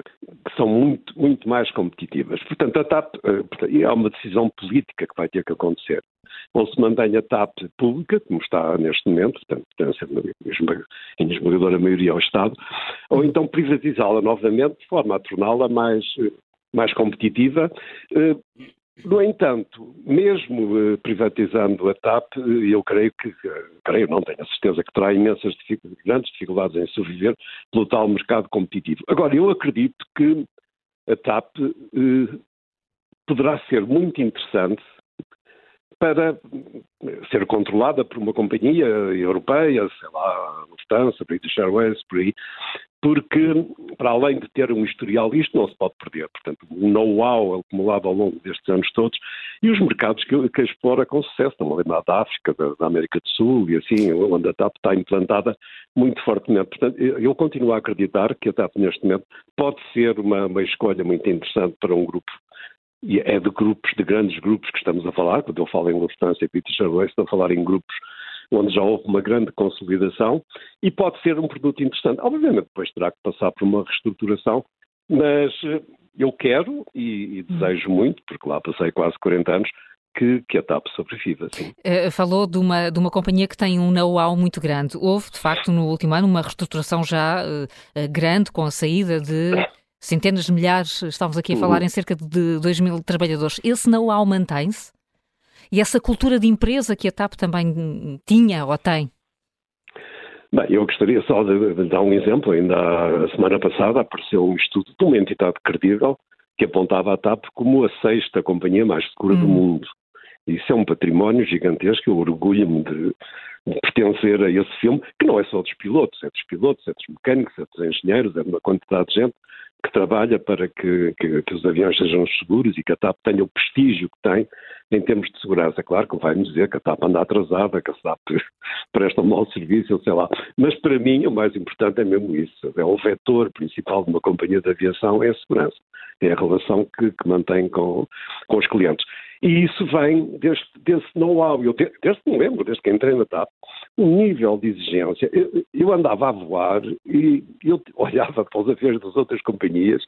que são muito, muito mais competitivas. Portanto, a TAP eh, é uma decisão política que vai ter que acontecer ou se mantém a TAP pública, como está neste momento, portanto, pertence em esmagadora maioria ao Estado, ou então privatizá-la novamente de forma a torná-la mais, mais competitiva. Eh, no entanto, mesmo eh, privatizando a TAP, eh, eu creio que, creio, não tenho a certeza que terá imensas dificuldades, grandes dificuldades em sobreviver pelo tal mercado competitivo. Agora, eu acredito que a TAP eh, poderá ser muito interessante para ser controlada por uma companhia europeia, sei lá, Lufthansa, British Airways, por aí, porque, para além de ter um historial, isto não se pode perder. Portanto, o know-how acumulado ao longo destes anos todos e os mercados que, que explora com sucesso, estão ali da África, da, da, América do Sul e assim, onde a TAP está implantada muito fortemente. Portanto, eu, continuo a acreditar que a TAP, neste momento, pode ser uma, uma escolha muito interessante para um grupo e é de grupos, de grandes grupos que estamos a falar, quando eu falo em Lufthansa e British Airways, estou a falar em grupos onde já houve uma grande consolidação e pode ser um produto interessante. Obviamente depois terá que passar por uma reestruturação, mas eh, eu quero e, e desejo muito, porque lá passei quase 40 anos, que, que, a TAP sobreviva. Uh, falou de uma, de uma companhia que tem um know-how muito grande. Houve, de facto, no último ano, uma reestruturação já uh, grande com a saída de centenas de milhares, estamos aqui a falar uhum. em cerca de 2 mil trabalhadores. Esse know-how mantém-se? E essa cultura de empresa que a TAP também tinha ou tem? Bem, eu gostaria só de, de dar um exemplo. Ainda a semana passada apareceu um estudo de uma entidade credível que apontava a TAP como a sexta companhia mais segura do uhum. mundo. Isso é um património gigantesco, eu orgulho-me de, de, pertencer a esse filme, que não é só dos pilotos, é dos pilotos, é dos mecânicos, é dos engenheiros, é de uma quantidade de gente que trabalha para que, que, que, os aviões sejam seguros e que a TAP tenha o prestígio que tem em termos de segurança. Claro que vai-me dizer que a TAP anda atrasada, que a TAP *laughs* presta um mau serviço, sei lá. Mas para mim o mais importante é mesmo isso. É o vetor principal de uma companhia de aviação é a segurança. É a relação que, que mantém com, com os clientes. E isso vem deste, desse know-how. Eu desde que me lembro, desde que entrei na TAP, um nível de exigência. Eu, eu, andava a voar e eu olhava para os aviões das outras companhias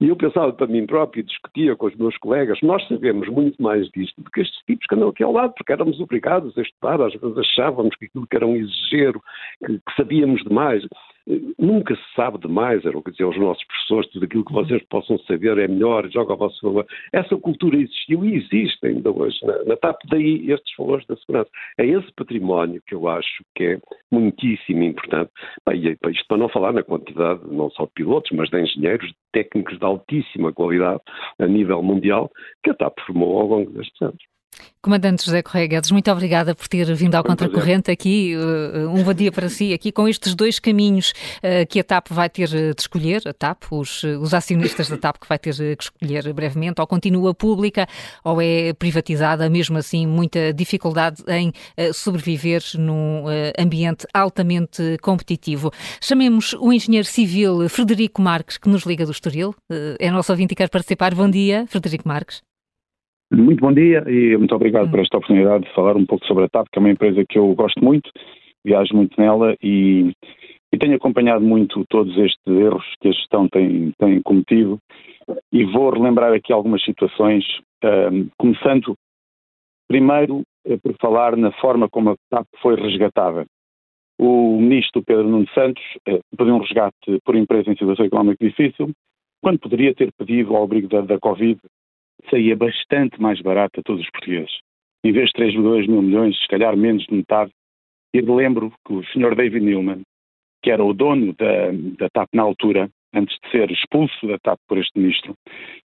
e eu pensava para mim próprio, discutia com os meus colegas, nós sabemos muito mais disto do que estes tipos que andam aqui ao lado, porque éramos obrigados a estudar, às vezes achávamos que aquilo que era um exagero, que, que sabíamos demais nunca se sabe demais, era o que diziam os nossos professores, tudo aquilo que vocês possam saber é melhor, joga a vosso favor. Essa cultura existiu e existe ainda hoje na, na TAP, daí estes valores da segurança. É esse património que eu acho que é muitíssimo importante. Bem, isto para não falar na quantidade não só de pilotos, mas de engenheiros, de técnicos de altíssima qualidade a nível mundial que a TAP formou ao longo destes anos. Comandante José Correia Guedes, muito obrigada por ter vindo ao Contracorrente aqui. Uh, um bom dia para si, aqui com estes dois caminhos uh, que a TAP vai ter de escolher, a TAP, os, os acionistas da TAP que vai ter que escolher brevemente, ou continua pública ou é privatizada, mesmo assim muita dificuldade em sobreviver num ambiente altamente competitivo. Chamemos o engenheiro civil Frederico Marques, que nos liga do Estoril, é nosso ouvinte e quer participar. Bom dia, Frederico Marques. Muito bom dia e muito obrigado por esta oportunidade de falar um pouco sobre a TAP, que é uma empresa que eu gosto muito, viajo muito nela e, e tenho acompanhado muito todos estes erros que a gestão tem, tem cometido e vou relembrar aqui algumas situações, um, começando primeiro eh, por falar na forma como a TAP foi resgatada. O ministro Pedro Nuno Santos eh, pediu um resgate por empresa em situação económica difícil, quando poderia ter pedido ao abrigo da, da Covid saía bastante mais barato a todos os portugueses. Em vez de 3,2 mil milhões, se calhar menos de metade, E lembro que o Sr. David Newman, que era o dono da, da TAP na altura, antes de ser expulso da TAP por este ministro,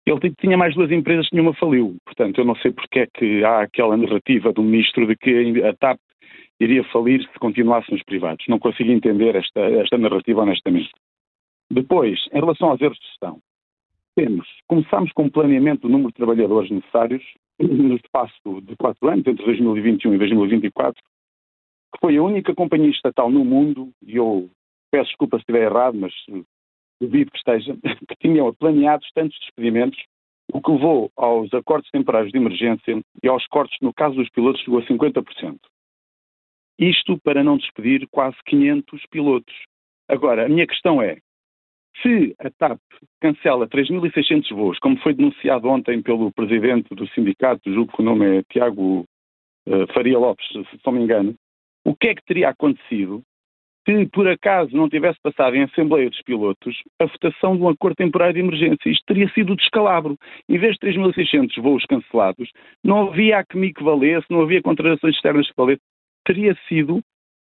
ele tinha mais duas empresas, nenhuma faliu. Portanto, eu não sei porque é que há aquela narrativa do ministro de que a TAP iria falir se continuasse nos privados. Não consigo entender esta, esta narrativa honestamente. Depois, em relação aos erros de gestão, temos, começámos com o planeamento do número de trabalhadores necessários *clears throat* no espaço de quatro anos, entre 2021 e 2024, que foi a única companhia estatal no mundo, e eu peço desculpa se estiver errado, mas duvido que esteja, *laughs* que tinham planeados tantos despedimentos, o que levou aos acordos temporários de emergência e aos cortes, no caso dos pilotos, chegou a 50%. Isto para não despedir quase 500 pilotos. Agora, a minha questão é, se a TAP cancela 3.600 voos, como foi denunciado ontem pelo presidente do sindicato, julgo que o nome é Tiago uh, Faria Lopes, se não me engano, o que é que teria acontecido se por acaso não tivesse passado em Assembleia dos Pilotos a votação de um acordo temporário de emergência. Isto teria sido descalabro. Em vez de 3.600 voos cancelados, não havia ACMI que valesse, não havia contratações externas que valesse. Teria sido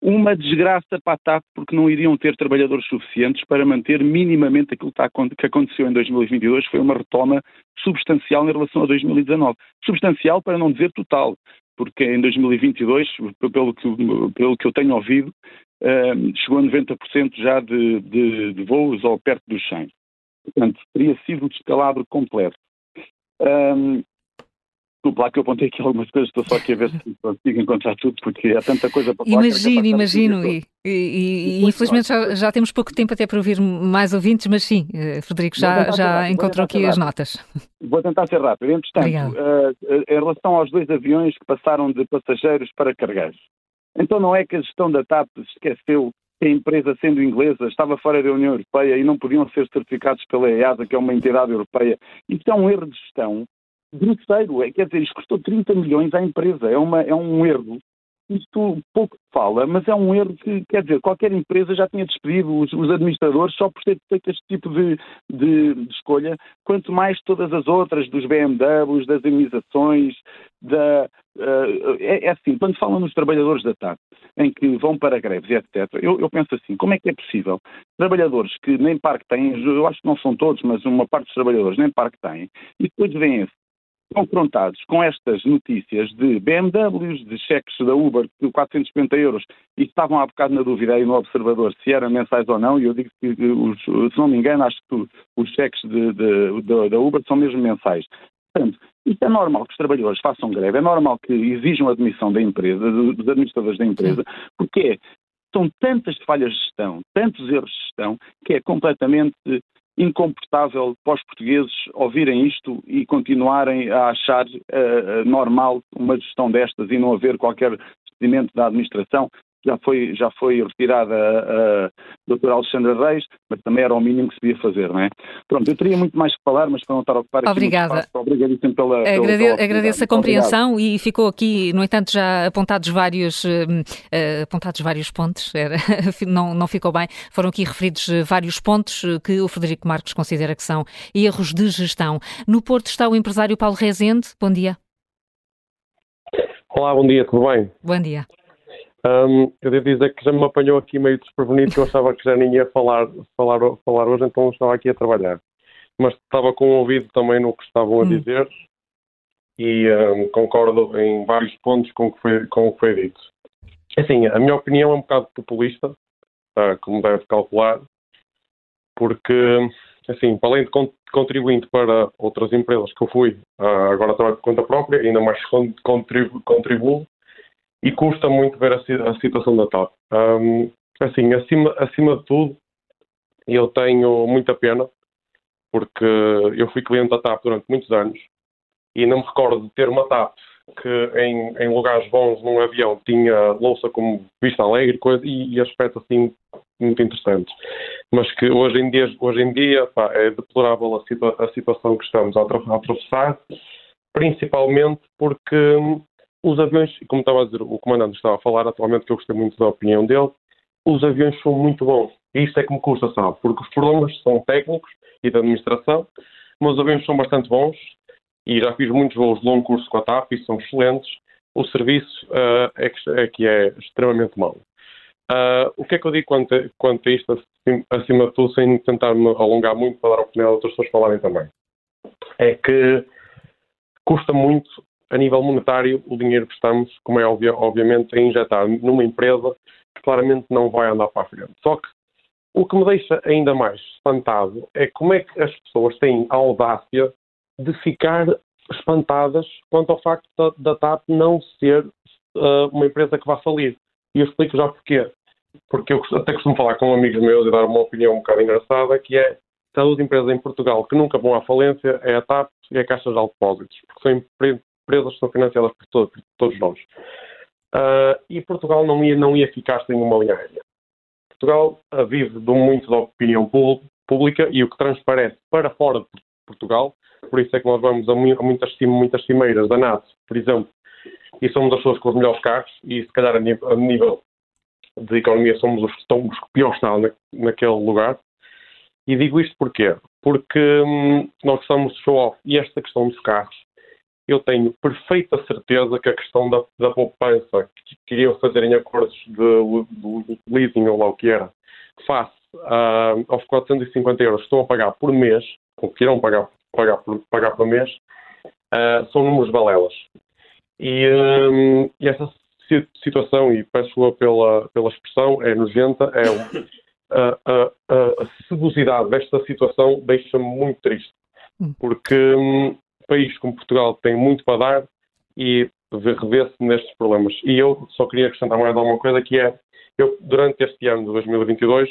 uma desgraça para a TAP porque não iriam ter trabalhadores suficientes para manter minimamente aquilo que aconteceu em 2022, foi uma retoma substancial em relação a 2019. Substancial para não dizer total, porque em 2022, pelo que, pelo que eu tenho ouvido, chegou a 90% já de, de, de, voos ou perto dos 100. Portanto, teria sido um descalabro completo. Um, Lá que eu apontei aqui algumas coisas, estou só aqui a ver se consigo encontrar tudo, porque há tanta coisa para falar. Imagino, imagino, e, e, e infelizmente já, já, temos pouco tempo até para ouvir mais ouvintes, mas sim, eh, Frederico já, já encontrou aqui as notas. Vou tentar ser rápido. Entretanto, uh, em relação aos dois aviões que passaram de passageiros para cargueiros, então não é que a gestão da TAP esqueceu que a empresa, sendo inglesa, estava fora da União Europeia e não podiam ser certificados pela EASA, que é uma entidade europeia. Isso é um erro de gestão grosseiro. É, quer dizer, isto custou 30 milhões à empresa. É, uma, é um erro isto pouco fala, mas é um erro que, quer dizer, qualquer empresa já tinha despedido os, os administradores só por ter feito este tipo de, de, de, escolha, quanto mais todas as outras, dos BMWs, das indemnizações, da, uh, é, é, assim, quando falam nos trabalhadores da TAP, em que vão para greves etc., eu, eu, penso assim, como é que é possível trabalhadores que nem parque têm, eu acho que não são todos, mas uma parte dos trabalhadores nem parque têm, e depois vêm confrontados com estas notícias de BMWs, de cheques da Uber de 450 euros e estavam há bocado na dúvida aí no Observador se eram mensais ou não, e eu digo que, se não me engano, acho que os cheques de, de, de, da Uber são mesmo mensais. Portanto, isto é normal que os trabalhadores façam greve, é normal que exijam a admissão da empresa, dos administradores da empresa, porque é, são tantas falhas de gestão, tantos erros de gestão, que é completamente incomportável para os portugueses ouvirem isto e continuarem a achar uh, normal uma gestão destas e não haver qualquer procedimento da administração já foi, já foi retirada a, a doutora Alexandra Reis, mas também era o mínimo que se devia fazer, não é? Pronto, eu teria muito mais que falar, mas para não estar a ocupar aqui Obrigada. Espaço, obrigadíssimo pela, Agrade, pela Agradeço a compreensão Obrigado. e ficou aqui, no entanto, já apontados vários, uh, apontados vários pontos, *laughs* era, não, não ficou bem, foram aqui referidos eh, vários pontos que o Frederico Marques considera que são erros de gestão. No Porto está o empresário Paulo Rezende, bom dia. Olá, bom dia, tudo bem? Bom dia. Um, eu devo dizer que já me apanhou aqui meio desprevenido, que eu achava que já nem ia falar, falar, falar hoje, então estava aqui a trabalhar. Mas estava com o ouvido também no que estavam a hum. dizer e um, concordo em vários pontos com o que foi, com o que foi dito. Assim, a minha opinião é um bocado populista, uh, como deve calcular, porque, assim, para além de contribuinte para outras empresas que eu fui, uh, agora trabalho por conta própria, ainda mais contribuo, contribuo e custa muito ver a, a situação da TAP. Um, assim, acima, acima de tudo, eu tenho muita pena, porque eu fui cliente da TAP durante muitos anos e não me recordo de ter uma TAP que em, em lugares bons num avião tinha louça como vista alegre coisa, e, e aspectos assim muito interessantes. Mas que hoje em dia, hoje em dia pá, é deplorável a, situa a situação que estamos a atravessar, principalmente porque os aviões, como estava a dizer, o comandante estava a falar atualmente, que eu gostei muito da opinião dele, os aviões são muito bons. E isso é que me custa, sabe? Porque os problemas são técnicos e da administração, mas os aviões são bastante bons e já fiz muitos voos de longo curso com a TAP e são excelentes, o serviço uh, é, que, é, que é extremamente mau. Uh, o que é que eu digo quanto a, quanto a isto, assim, acima de tudo, sem tentar me alongar muito para dar a oportunidade de outras pessoas falarem também? É que custa muito, a nível monetário, o dinheiro que estamos, como é óbvio, obviamente, a injetar numa empresa que claramente não vai andar para a frente. Só que o que me deixa ainda mais espantado é como é que as pessoas têm a audácia de ficar espantadas quanto ao facto da, da TAP não ser uh, uma empresa que vai falir. E eu explico já porquê. Porque eu até costumo falar com amigos meus e dar uma opinião um bocado engraçada, que é que há empresas em Portugal que nunca vão à falência, é a TAP e a Caixa de Depósitos, porque são empresas são financiadas por, todo, por todos nós. Uh, e Portugal não ia, não ia ficar sem uma linha aérea. Portugal vive de muito da opinião pública e o que transparece para fora de Portugal por isso é que nós vamos a, muitas, muitas cimeiras da NATO, por exemplo, e somos as pessoas com os melhores carros, e se calhar a nível, a nível de economia somos os estão os que pior estão na, naquele lugar. E digo isto porquê? Porque hum, nós somos show-off e esta questão dos carros, eu tenho perfeita certeza que a questão da, da poupança que queriam fazer em acordos de, de, leasing ou lá o que era, face uh, aos 450 euros que estão a pagar por mês, ou que irão pagar pagar por, pagar por mês, uh, são números balelas. E, um, e essa situação, e peço pela, pela expressão, é nojenta, é um, a, a, a desta situação deixa-me muito triste, hum. porque um país como Portugal tem muito para dar e revê-se nestes problemas. E eu só queria acrescentar mais alguma coisa, que é, eu durante este ano de 2022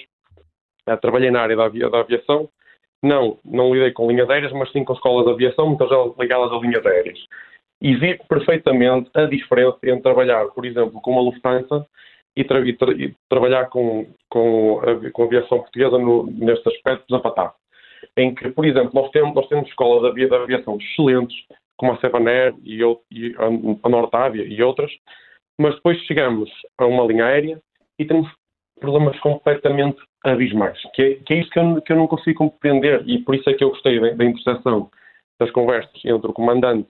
eh, trabalhei na área da, aviação, não, não lidei com linhas aéreas, mas sim com escolas de aviação, muitas delas ligadas a linhas aéreas. E vi perfeitamente a diferença entre trabalhar, por exemplo, com uma Lufthansa e, tra e, tra e trabalhar com, com, a, com a aviação portuguesa no, neste aspecto da PATAP. Em que, por exemplo, nós temos, nós temos escolas de aviação excelentes, como a Sevaner e, e a, a Nortávia e outras, mas depois chegamos a uma linha aérea e temos problemas completamente abismais, que é, que é isso que eu, que eu não consigo compreender e por isso é que eu gostei da, da interseção das conversas entre o comandante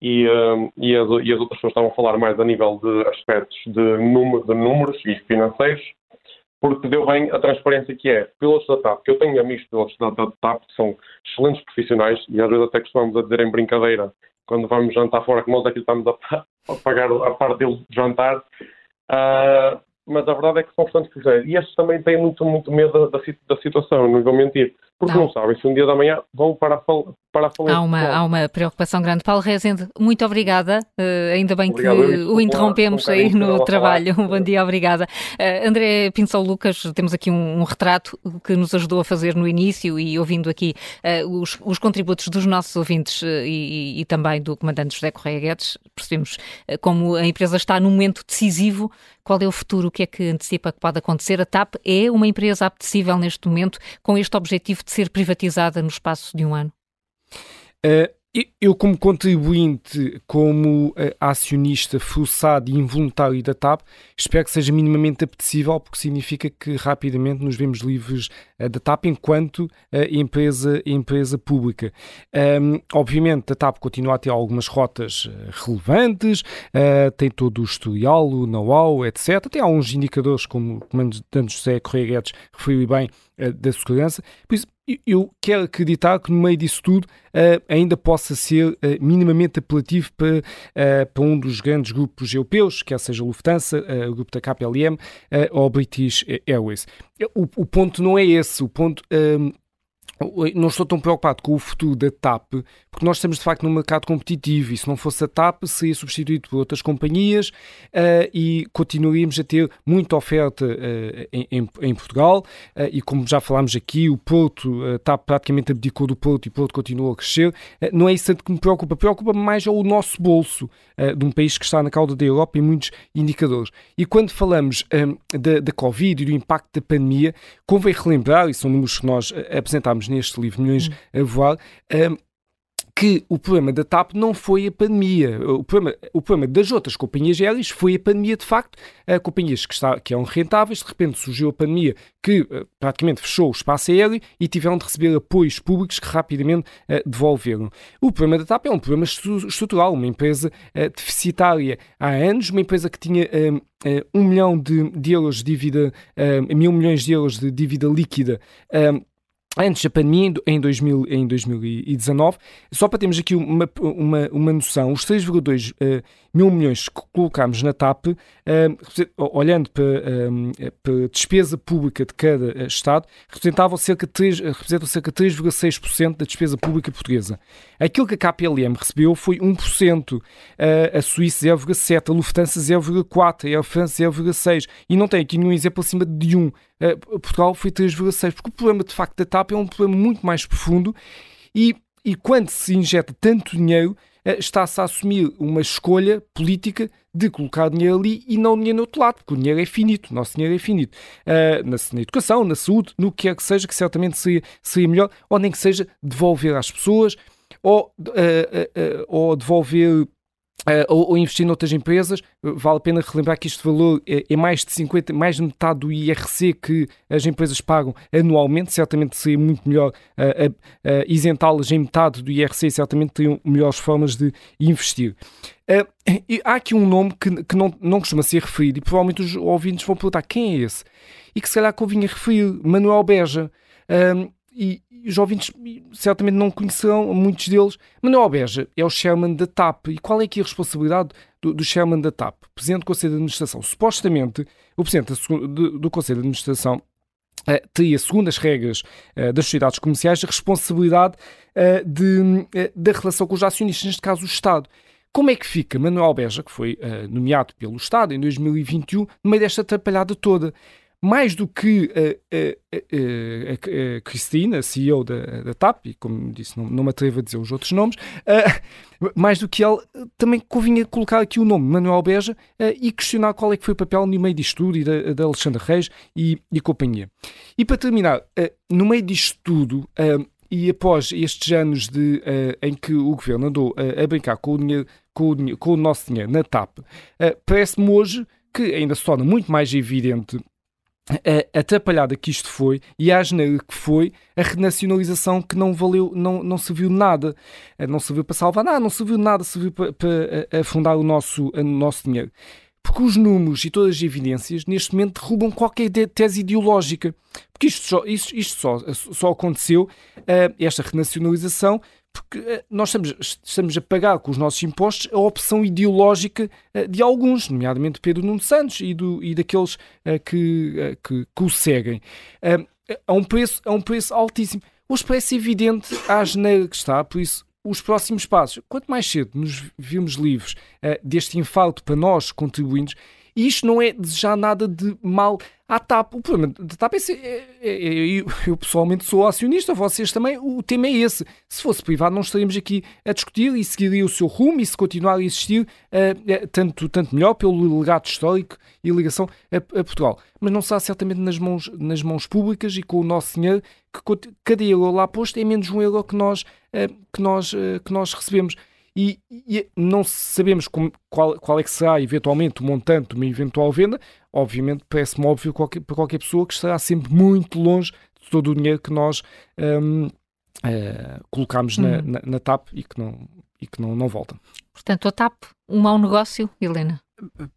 e, um, e, as, e, as, outras pessoas estavam a falar mais a nível de aspectos de, número, de números e financeiros, porque deu bem a transparência que é pilotos da TAP, que eu tenho amigos pilotos da, da TAP que são excelentes profissionais e às vezes até costumamos a dizer em brincadeira quando vamos jantar fora que nós aqui estamos a, a pagar a parte deles de jantar. Uh, mas a verdade é que são bastante cruzeiros. E estes também têm muito, muito medo da, da situação, não vou mentir. Porque não. não sabem se um dia da manhã vão para a, para a falência. Há uma, há uma preocupação grande. Paulo Rezende, muito obrigada. Uh, ainda bem Obrigado, que o interrompemos aí no trabalho. Um *laughs* bom dia, obrigada. Uh, André Pincel Lucas, temos aqui um, um, retrato que nos ajudou a fazer no início e ouvindo aqui uh, os, os, contributos dos nossos ouvintes e, e, também do comandante José Correia Guedes, percebemos como a empresa está num momento decisivo. Qual é o futuro? O que é que antecipa que pode acontecer? A TAP é uma empresa apetecível neste momento com este objetivo de ser privatizada no espaço de um ano? Uh, eu, como contribuinte, como uh, acionista forçado e involuntário da TAP, espero que seja minimamente apetecível, porque significa que rapidamente nos vemos livres uh, da TAP enquanto empresa, empresa pública. Um, obviamente, a TAP continua a ter algumas rotas relevantes, tem todo o historial, o know-how, etc. Tem alguns indicadores, como o comandante José Correia Guedes referiu bem, da segurança. Por isso, eu quero acreditar que no meio disso tudo uh, ainda possa ser uh, minimamente apelativo para, uh, para um dos grandes grupos europeus, quer seja Lufthansa, o grupo da KPLM ou British Airways. O, o, ponto não é esse, o ponto não estou tão preocupado com o futuro da TAP, porque nós estamos de facto num mercado competitivo e se não fosse a TAP seria substituído por outras companhias uh, e continuaríamos a ter muita oferta uh, em, em, Portugal uh, e como já falámos aqui, o Porto, a TAP praticamente abdicou do Porto e o Porto continua a crescer. não é isso que me preocupa, preocupa-me mais é o nosso bolso de um país que está na cauda da Europa em muitos indicadores. E quando falamos da, da Covid e do impacto da pandemia, convém relembrar, e são números que nós apresentámos neste livro, Milhões hum. a Voar, que o problema da TAP não foi a pandemia. O problema, o problema das outras companhias aéreas foi a pandemia, de facto. Companhias que, está, que eram rentáveis, de repente surgiu a pandemia que uh, praticamente fechou o espaço aéreo e tiveram de receber apoios públicos que rapidamente uh, devolveram. O problema da TAP é um problema estrutural, uma empresa uh, deficitária há anos, uma empresa que tinha um milhão de, de euros de dívida, mil milhões de euros de dívida líquida antes da pandemia, em, 2000, em 2019, só para termos aqui uma, uma, uma noção, os 3,2 uh, mil milhões que colocámos na TAP, uh, olhando para, uh, para a despesa pública de cada Estado, representavam cerca de 3, representam cerca de 3,6% da despesa pública portuguesa. Aquilo que a KPLM recebeu foi 1%, a Suíça 0,7%, a Lufthansa 0,4%, a Air France 0,6%, e não tem aqui nenhum exemplo acima de 1%. Portugal foi 3,6%, porque o problema de facto da TAP é um problema muito mais profundo e, e quando se injeta tanto dinheiro, eh, está-se a assumir uma escolha política de colocar dinheiro ali e não dinheiro no outro lado, porque o dinheiro é finito, o nosso dinheiro é finito. Uh, na, na, educação, na saúde, no que quer que seja, que certamente seria, seria melhor, ou nem que seja devolver às pessoas, ou, uh, uh, ou devolver Uh, ou, ou, investir noutras empresas, vale a pena relembrar que este valor é, é, mais de 50, mais de metade do IRC que as empresas pagam anualmente, certamente seria muito melhor uh, uh, isentá-las em metade do IRC, certamente teriam melhores formas de investir. há aqui um nome que, que não, não costuma ser referido e provavelmente os ouvintes vão perguntar quem é esse? E que se calhar convinha referir, Manuel Beja. e, os ouvintes certamente não conhecerão, muitos deles. Manuel Beja é o chairman da TAP. E qual é aqui a responsabilidade do, do chairman da TAP? Presidente do Conselho de Administração. Supostamente, o Presidente do, do Conselho de Administração uh, teria, segundo as regras uh, das sociedades comerciais, a responsabilidade uh, de, da relação com os acionistas, neste caso o Estado. Como é que fica Manuel Beja, que foi nomeado pelo Estado em 2021, no meio desta atrapalhada toda? Mais do que a, a, a, a Cristina, CEO da, da TAP, e como disse, não, não me atrevo a dizer os outros nomes, uh, *laughs* mais do que ela, também convinha colocar aqui o nome Manuel Beja uh, e questionar qual é que foi o papel no meio disto tudo e da, da Alexandre Reis e, e companhia. E para terminar, uh, no meio disto tudo, e após estes anos de, em que o governo andou a brincar com o, dinheiro, com o, dinheiro, com o nosso dinheiro na TAP, parece-me hoje que ainda se torna muito mais evidente a atrapalhada que isto foi e a asneira que foi a renacionalização que não valeu, não, não serviu nada. Eh, não serviu para salvar nada, não serviu nada, serviu para, para afundar o nosso, o nosso dinheiro. Porque os números e todas as evidências neste momento derrubam qualquer tese ideológica. Porque isto só, isto, isto só, só aconteceu, esta renacionalização, porque eh, nós estamos, estamos a pagar com os nossos impostos a opção ideológica eh, de alguns, nomeadamente Pedro Nuno Santos e, do, e daqueles uh, que, que, que, o seguem, a, um preço, a um preço altíssimo. Hoje parece evidente a geneira que está, por isso os próximos passos, quanto mais cedo nos vimos livres deste infarto para nós, contribuintes, e isto não é desejar nada de mal à TAP. O problema da TAP é, é, é, é eu pessoalmente sou acionista, vocês também, o tema é esse. Se fosse privado não estaríamos aqui a discutir e seguiria o seu rumo e se continuar a existir, uh, tanto, tanto melhor pelo legado histórico e ligação a, a, Portugal. Mas não está certamente nas mãos, nas mãos públicas e com o nosso dinheiro, que cada euro lá posto é menos um euro que nós, uh, que nós, uh, que nós recebemos e, e não sabemos como, qual, qual é que será eventualmente o montante de uma eventual venda. Obviamente, parece-me óbvio qualquer, para qualquer pessoa que estará sempre muito longe de todo o dinheiro que nós um, uh, eh, colocamos na, na, na, TAP e que, não, e que não, não volta. Portanto, a TAP, um mau negócio, Helena?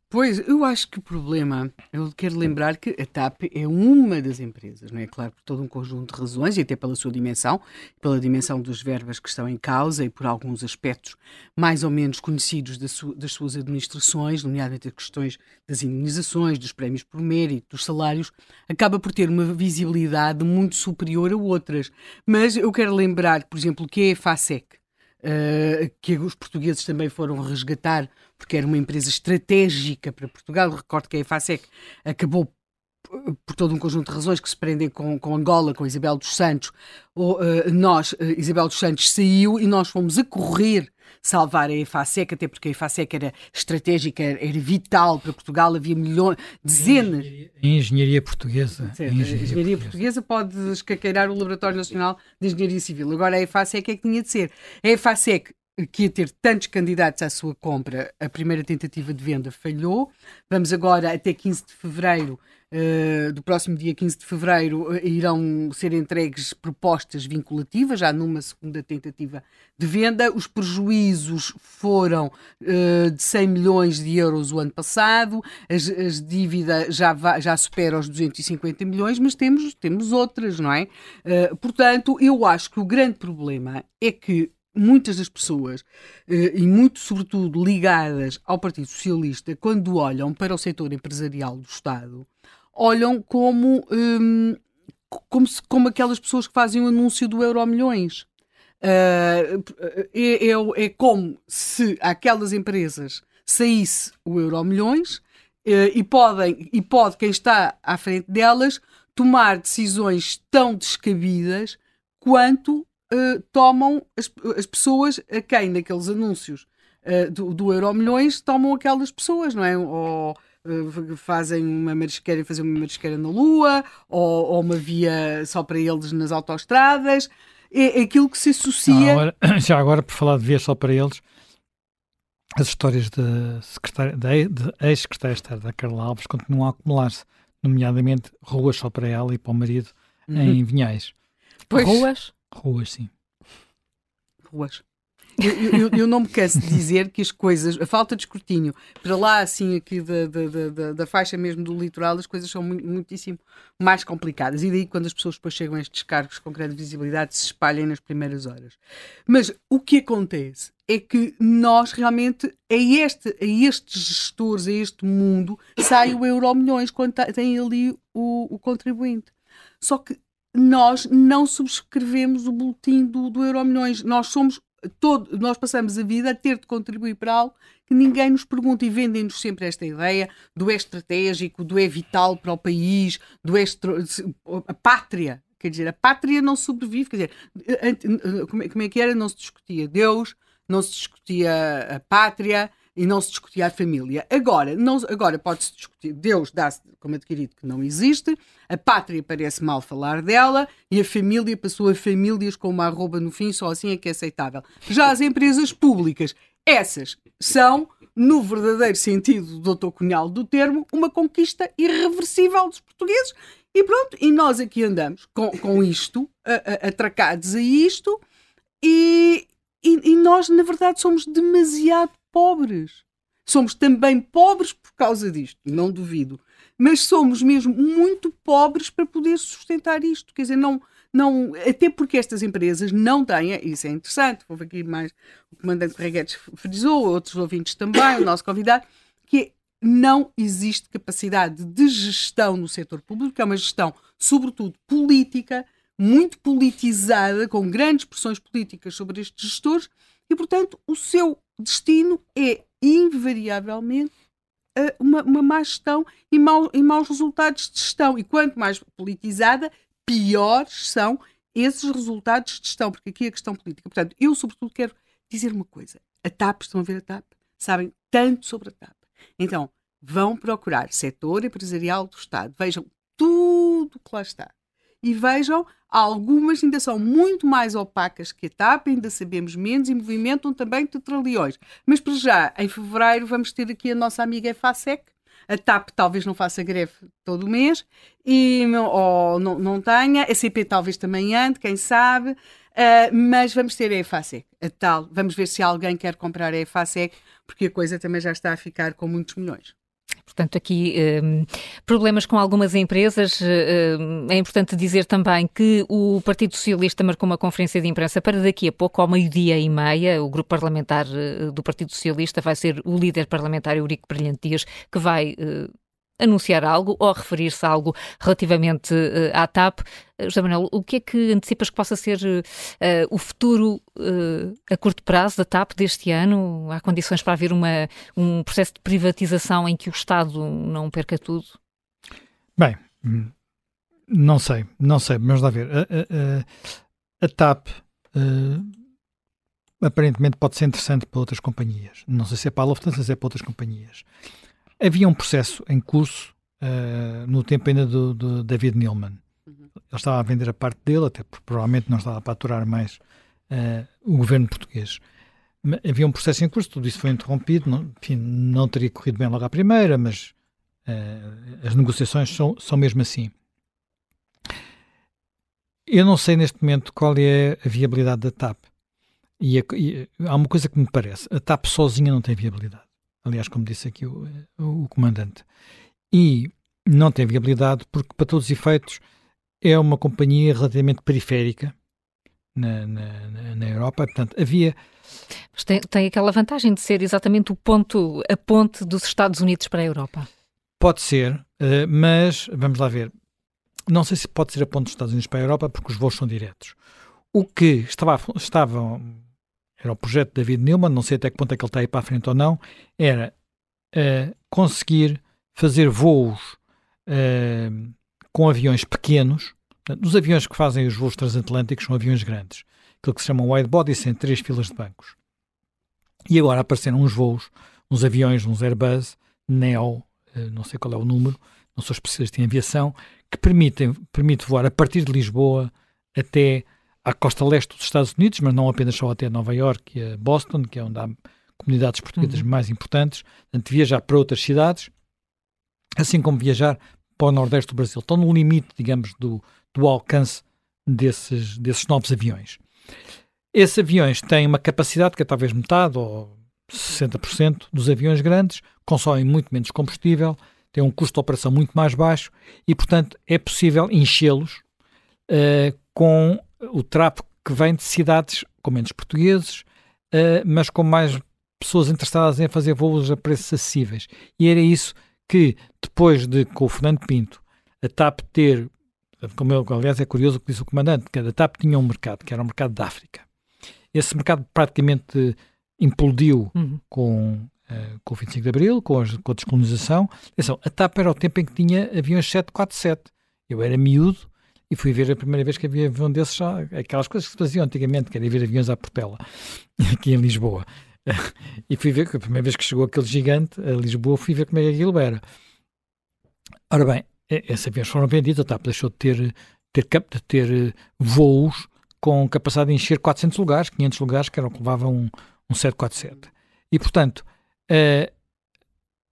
Pois, eu acho que o problema, eu quero lembrar que a TAP é uma das empresas, não é? Claro, por todo um conjunto de razões e até pela sua dimensão, pela dimensão dos verbas que estão em causa e por alguns aspectos mais ou menos conhecidos das, su das suas administrações, nomeadamente as questões das indenizações, dos prémios por mérito, dos salários, acaba por ter uma visibilidade muito superior a outras. Mas eu quero lembrar, por exemplo, que é a FASEC, uh, que os portugueses também foram resgatar, porque era uma empresa estratégica para Portugal. Recordo que a EFASEC acabou por todo um conjunto de razões que se prendem com, com Angola, com Isabel dos Santos, ou, uh, nós, uh, Isabel dos Santos saiu e nós fomos a correr salvar a EFASEC, até porque a EFASEC era estratégica, era vital para Portugal, havia milhões, dezenas. A engenharia portuguesa. Sim, a engenharia, engenharia portuguesa. pode escaqueirar o Laboratório Nacional de Engenharia Civil. Agora a EFASEC é que tinha de ser. A EFASEC que ia ter tantos candidatos à sua compra, a primeira tentativa de venda falhou. Vamos agora, até 15 de fevereiro, uh, do próximo dia 15 de fevereiro, uh, irão ser entregues propostas vinculativas, já numa segunda tentativa de venda. Os prejuízos foram uh, de 100 milhões de euros o ano passado, as, as dívidas já, já superam os 250 milhões, mas temos, temos outras, não é? portanto, eu acho que o grande problema é que muitas das pessoas, e muito sobretudo ligadas ao Partido Socialista, quando olham para o setor empresarial do Estado, olham como, hum, como, se, como aquelas pessoas que fazem o anúncio do Euro Milhões. Uh, é, é, é, como se aquelas empresas saísse o Euro Milhões uh, e, podem, e pode quem está à frente delas tomar decisões tão descabidas quanto uh, tomam as, as, pessoas a quem naqueles anúncios uh, do, do Euro Milhões tomam aquelas pessoas, não é? Ou fazem uma marisqueira fazer uma marisqueira na Lua, ou, ou, uma via só para eles nas autoestradas. É, é aquilo que se associa. agora, *coughs* já agora, por falar de via só para eles, as histórias da ex-secretária de Estado da Carla Alves continuam a acumular-se, nomeadamente ruas só para ela e para o marido uhum. em Vinhais. Pois. Ruas? Ruas, sim. Ruas. Eu, eu, eu, não me canso de dizer que as coisas, a falta de escrutínio, para lá assim aqui da, da, da, da faixa mesmo do litoral, as coisas são muitíssimo mais complicadas. E daí quando as pessoas depois chegam a estes cargos com grande visibilidade se espalhem nas primeiras horas. Mas o que acontece é que nós realmente, a, este, a estes gestores, a este mundo, sai o euro milhões quando tem ali o, o contribuinte. Só que nós não subscrevemos o boletim do, do Euromilhões. Nós somos todo, nós passamos a vida a ter de contribuir para algo que ninguém nos pergunta e vendem-nos sempre esta ideia do é estratégico, do é vital para o país, do é a pátria. Quer dizer, a pátria não sobrevive. Quer dizer, é, como é que era? Não se discutia Deus, não se discutia a pátria, e não se discutia a família. Agora, não, agora pode-se discutir, Deus dá-se como adquirido que não existe, a pátria parece mal falar dela e a família passou a famílias com uma arroba no fim, só assim é que é aceitável. Já as empresas públicas, essas são, no verdadeiro sentido do doutor Cunhal do termo, uma conquista irreversível dos portugueses e pronto, e nós aqui andamos com, com isto, atracados a, a isto e, e, e nós, na verdade, somos demasiado pobres. Somos também pobres por causa disto, não duvido. Mas somos mesmo muito pobres para poder sustentar isto. Quer dizer, não, não, até porque estas empresas não têm, isso é interessante, houve aqui mais, o comandante Reguetes frisou, outros ouvintes também, o nosso convidado, que não existe capacidade de gestão no setor público, é uma gestão, sobretudo, política, muito politizada, com grandes pressões políticas sobre estes gestores, e, portanto, o seu destino é invariavelmente uma, uma má gestão e, mau, e maus resultados de gestão. E quanto mais politizada, piores são esses resultados de gestão, porque aqui é a questão política. Portanto, eu, sobretudo, quero dizer uma coisa. A TAP, estão a ver a TAP? Sabem tanto sobre a TAP. Então, vão procurar setor empresarial do Estado. Vejam tudo que lá está. E vejam Algumas ainda são muito mais opacas que a TAP, ainda sabemos menos e movimentam também tetraliões. Mas para já, em fevereiro, vamos ter aqui a nossa amiga EFASEC. A TAP talvez não faça greve todo o mês, e, ou não, não tenha. A CP talvez também ande, quem sabe. Uh, mas vamos ter a EFASEC, a tal. Vamos ver se alguém quer comprar a EFASEC, porque a coisa também já está a ficar com muitos milhões. Portanto, aqui um, problemas com algumas empresas. Um, é importante dizer também que o Partido Socialista marcou uma conferência de imprensa para daqui a pouco, ao meio-dia e meia. O grupo parlamentar uh, do Partido Socialista vai ser o líder parlamentar Eurico Brilhante Dias, que vai. Uh, anunciar algo ou referir-se a algo relativamente uh, à TAP. Uh, José Manuel, o que é que antecipas que possa ser uh, o futuro a curto prazo da TAP deste ano? Há condições para haver uma, um processo de privatização em que o Estado não perca tudo? Bem, Hum, não sei, não sei, mas lá ver. A, a, a TAP uh, aparentemente pode ser interessante para outras companhias. Não sei se é para a Lufthansa, se é para outras companhias. Havia um processo em curso uh, no tempo ainda do, do David Neilman. Uhum. Ele estava a vender a parte dele, até porque provavelmente não estava para aturar mais uh, o governo português. Havia um processo em curso, tudo isso foi interrompido, não, enfim, não teria corrido bem logo à primeira, mas uh, as negociações são, são mesmo assim. Eu não sei neste momento qual é a viabilidade da TAP. E, a, e, há uma coisa que me parece: a TAP sozinha não tem viabilidade. Aliás, como disse aqui o, o comandante. E não tem viabilidade porque, para todos os efeitos, é uma companhia relativamente periférica na, na, na Europa. Portanto, havia. Mas tem, tem aquela vantagem de ser exatamente o ponto, a ponte dos Estados Unidos para a Europa. Pode ser, eh, mas vamos lá ver. Não sei se pode ser a ponte dos Estados Unidos para a Europa porque os voos são diretos. O que estava, estava era o projeto de David Newman, não sei até que ponto é que ele está aí para a frente ou não, era uh, conseguir fazer voos uh, com aviões pequenos. Os aviões que fazem os voos transatlânticos são aviões grandes, aquilo que se chama wide body, sem três filas de bancos. E agora apareceram uns voos, uns aviões, uns Airbus Neo, uh, não sei qual é o número, não sou especialista em aviação, que permitem permite voar a partir de Lisboa até à costa leste dos Estados Unidos, mas não apenas só até Nova York e Boston, que é onde há comunidades portuguesas uhum. mais importantes, portanto, viajar para outras cidades, assim como viajar para o Nordeste do Brasil. Estão no limite, digamos, do, do alcance desses, desses novos aviões. Esses aviões têm uma capacidade que é talvez metade ou 60% dos aviões grandes, consomem muito menos combustível, têm um custo de operação muito mais baixo e, portanto, é possível enchê-los uh, com o tráfego que vem de cidades com menos portugueses, uh, mas com mais pessoas interessadas em fazer voos a preços acessíveis. E era isso que, depois de, com o Fernando Pinto, a TAP ter, como eu, aliás é curioso o que disse o comandante, que a TAP tinha um mercado, que era o mercado da África. Esse mercado praticamente implodiu uhum. com, uh, com o 25 de Abril, com, as, com a descolonização. Atenção, a TAP era o tempo em que tinha aviões 747. Eu era miúdo, e fui ver a primeira vez que havia avião desses, aquelas coisas que se faziam antigamente, que era ver aviões à Portela, *laughs* aqui em Lisboa. *laughs* E fui ver, a primeira vez que chegou aquele gigante a Lisboa, fui ver como é que aquilo era. Ora bem, esses aviões foram vendidos, a TAP deixou de ter, ter, de ter eh, voos com capacidade de encher 400 lugares, 500 lugares, que era o que levava um, um 747. E, portanto, uh,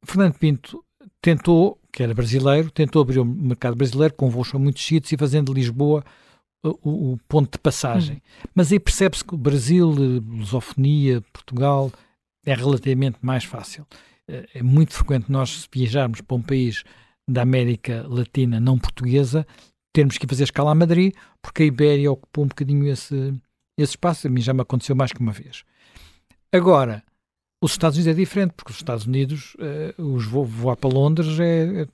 Fernando Pinto tentou que era brasileiro, tentou abrir o mercado brasileiro com voos para muitos sítios e fazendo de Lisboa o, o ponto de passagem. Uhum. Mas aí percebe-se que o Brasil, lusofonia, Portugal, é relativamente mais fácil. É, é muito frequente nós viajarmos para um país da América Latina não portuguesa, termos que fazer escala a Madrid, porque a Ibéria ocupou um bocadinho esse, esse espaço. A mim já me aconteceu mais que uma vez. Agora, os Estados Unidos é diferente, porque os Estados Unidos, uh, os vo voar para Londres é, é,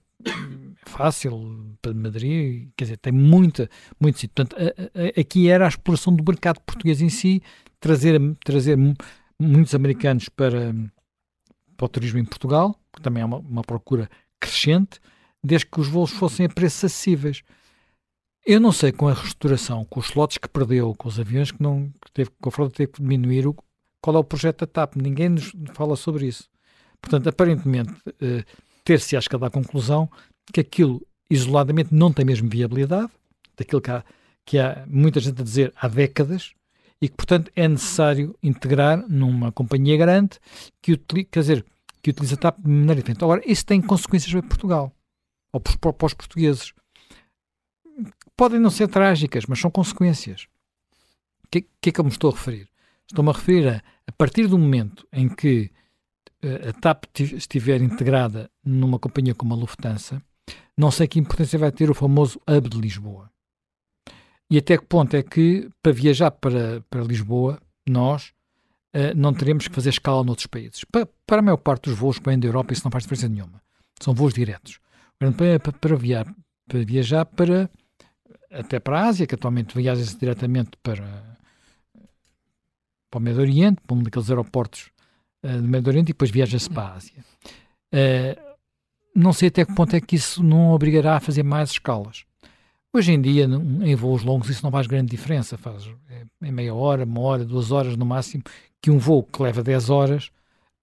fácil, para Madrid, quer dizer, tem muita, muito sítio. Portanto, a, a, aqui era a exploração do mercado português em si, trazer, trazer muitos americanos para, para o turismo em Portugal, que também é uma, uma procura crescente, desde que os voos fossem a preços acessíveis. Eu não sei com a restauração, com os slots que perdeu, com os aviões que não que teve, com a frota teve que diminuir, o, qual é o projeto da TAP. Ninguém nos fala sobre isso. Portanto, aparentemente, eh, ter-se a chegar à conclusão que aquilo isoladamente não tem mesmo viabilidade, daquilo que há, que há muita gente a dizer há décadas, e que, portanto, é necessário integrar numa companhia grande que, utiliza, quer dizer, que utiliza TAP de maneira diferente. Agora, isso tem consequências para Portugal, ou para, para os portugueses. Podem não ser trágicas, mas são consequências. O que, que é que eu me estou a referir? Estou-me a referir a, a partir do momento em que uh, a TAP estiver integrada numa companhia como a Lufthansa, não sei que importância vai ter o famoso hub de Lisboa. E até que ponto é que, para viajar para, para Lisboa, nós uh, não teremos que fazer escala noutros países. Para, para a maior parte dos voos que vêm da Europa, isso não faz diferença nenhuma. São voos diretos. Para, para, para, viajar, para viajar para, até para a Ásia, que atualmente viaja-se diretamente para, para o Médio Oriente, para um daqueles aeroportos uh, do Médio Oriente, e depois viaja-se para a Ásia. Uh, não sei até que ponto é que isso não obrigará a fazer mais escalas. Hoje em dia, em voos longos, isso não faz grande diferença. Faz é, é meia hora, uma hora, duas horas no máximo, que um voo que leva 10 horas,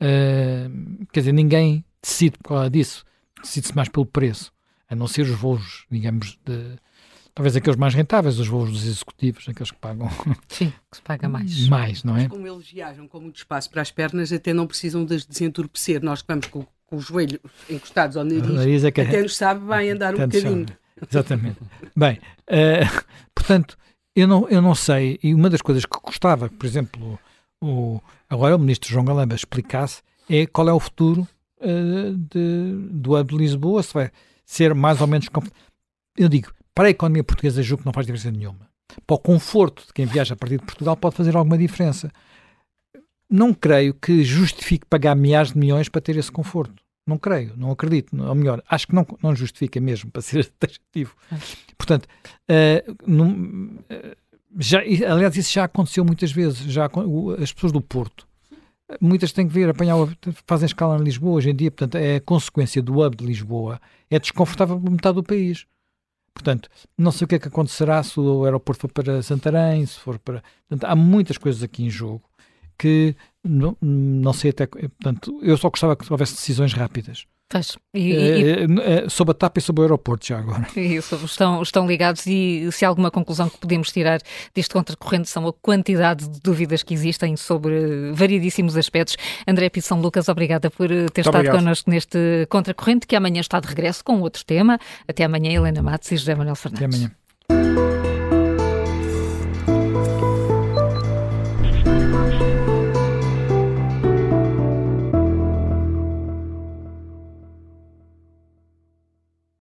uh, quer dizer, ninguém decide por causa disso. Decide-se mais pelo preço. A não ser os voos, digamos, de, talvez aqueles mais rentáveis, os voos dos executivos, aqueles que pagam. Sim, que se paga mais. Mais, não é? Mas como eles viajam com muito espaço para as pernas, até não precisam de desentorpecer. Nós que vamos com, com os joelhos encostados ao nariz, nariz é que... até nos sabe bem *laughs* andar um bocadinho. Sabe. Exatamente. Bem, uh, portanto, eu não, eu não sei, e uma das coisas que gostava, por exemplo, o, agora o ministro João Galamba explicasse, é qual é o futuro uh, de, do hub de Lisboa, se vai ser mais ou menos. Eu digo, para a economia portuguesa, julgo que não faz diferença nenhuma. Para o conforto de quem viaja a partir de Portugal, pode fazer alguma diferença. Não creio que justifique pagar milhares de milhões para ter esse conforto. Não creio, não acredito. Ou melhor, acho que não, não justifica mesmo, para ser *laughs* taxativo. Portanto, uh, não, uh, já, aliás, isso já aconteceu muitas vezes. Já, as pessoas do Porto, muitas têm que vir apanhar, fazem escala em Lisboa hoje em dia. Portanto, é consequência do hub de Lisboa. É desconfortável para metade do país. Portanto, não sei o que é que acontecerá se o aeroporto for para Santarém, se for para. Portanto, há muitas coisas aqui em jogo que não, não sei até. Portanto, eu só gostava que houvesse decisões rápidas. Faz. E, e, é, sobre a TAP e sobre o aeroporto já agora. *laughs* Isso, estão, estão ligados e se há alguma conclusão que podemos tirar deste contracorrente são a quantidade de dúvidas que existem sobre variedíssimos aspectos. André Pito São Lucas, obrigada por ter Muito estado obrigado. connosco neste contracorrente, que amanhã está de regresso com outro tema. Até amanhã, Helena Matos e José Manuel Fernandes. Até amanhã.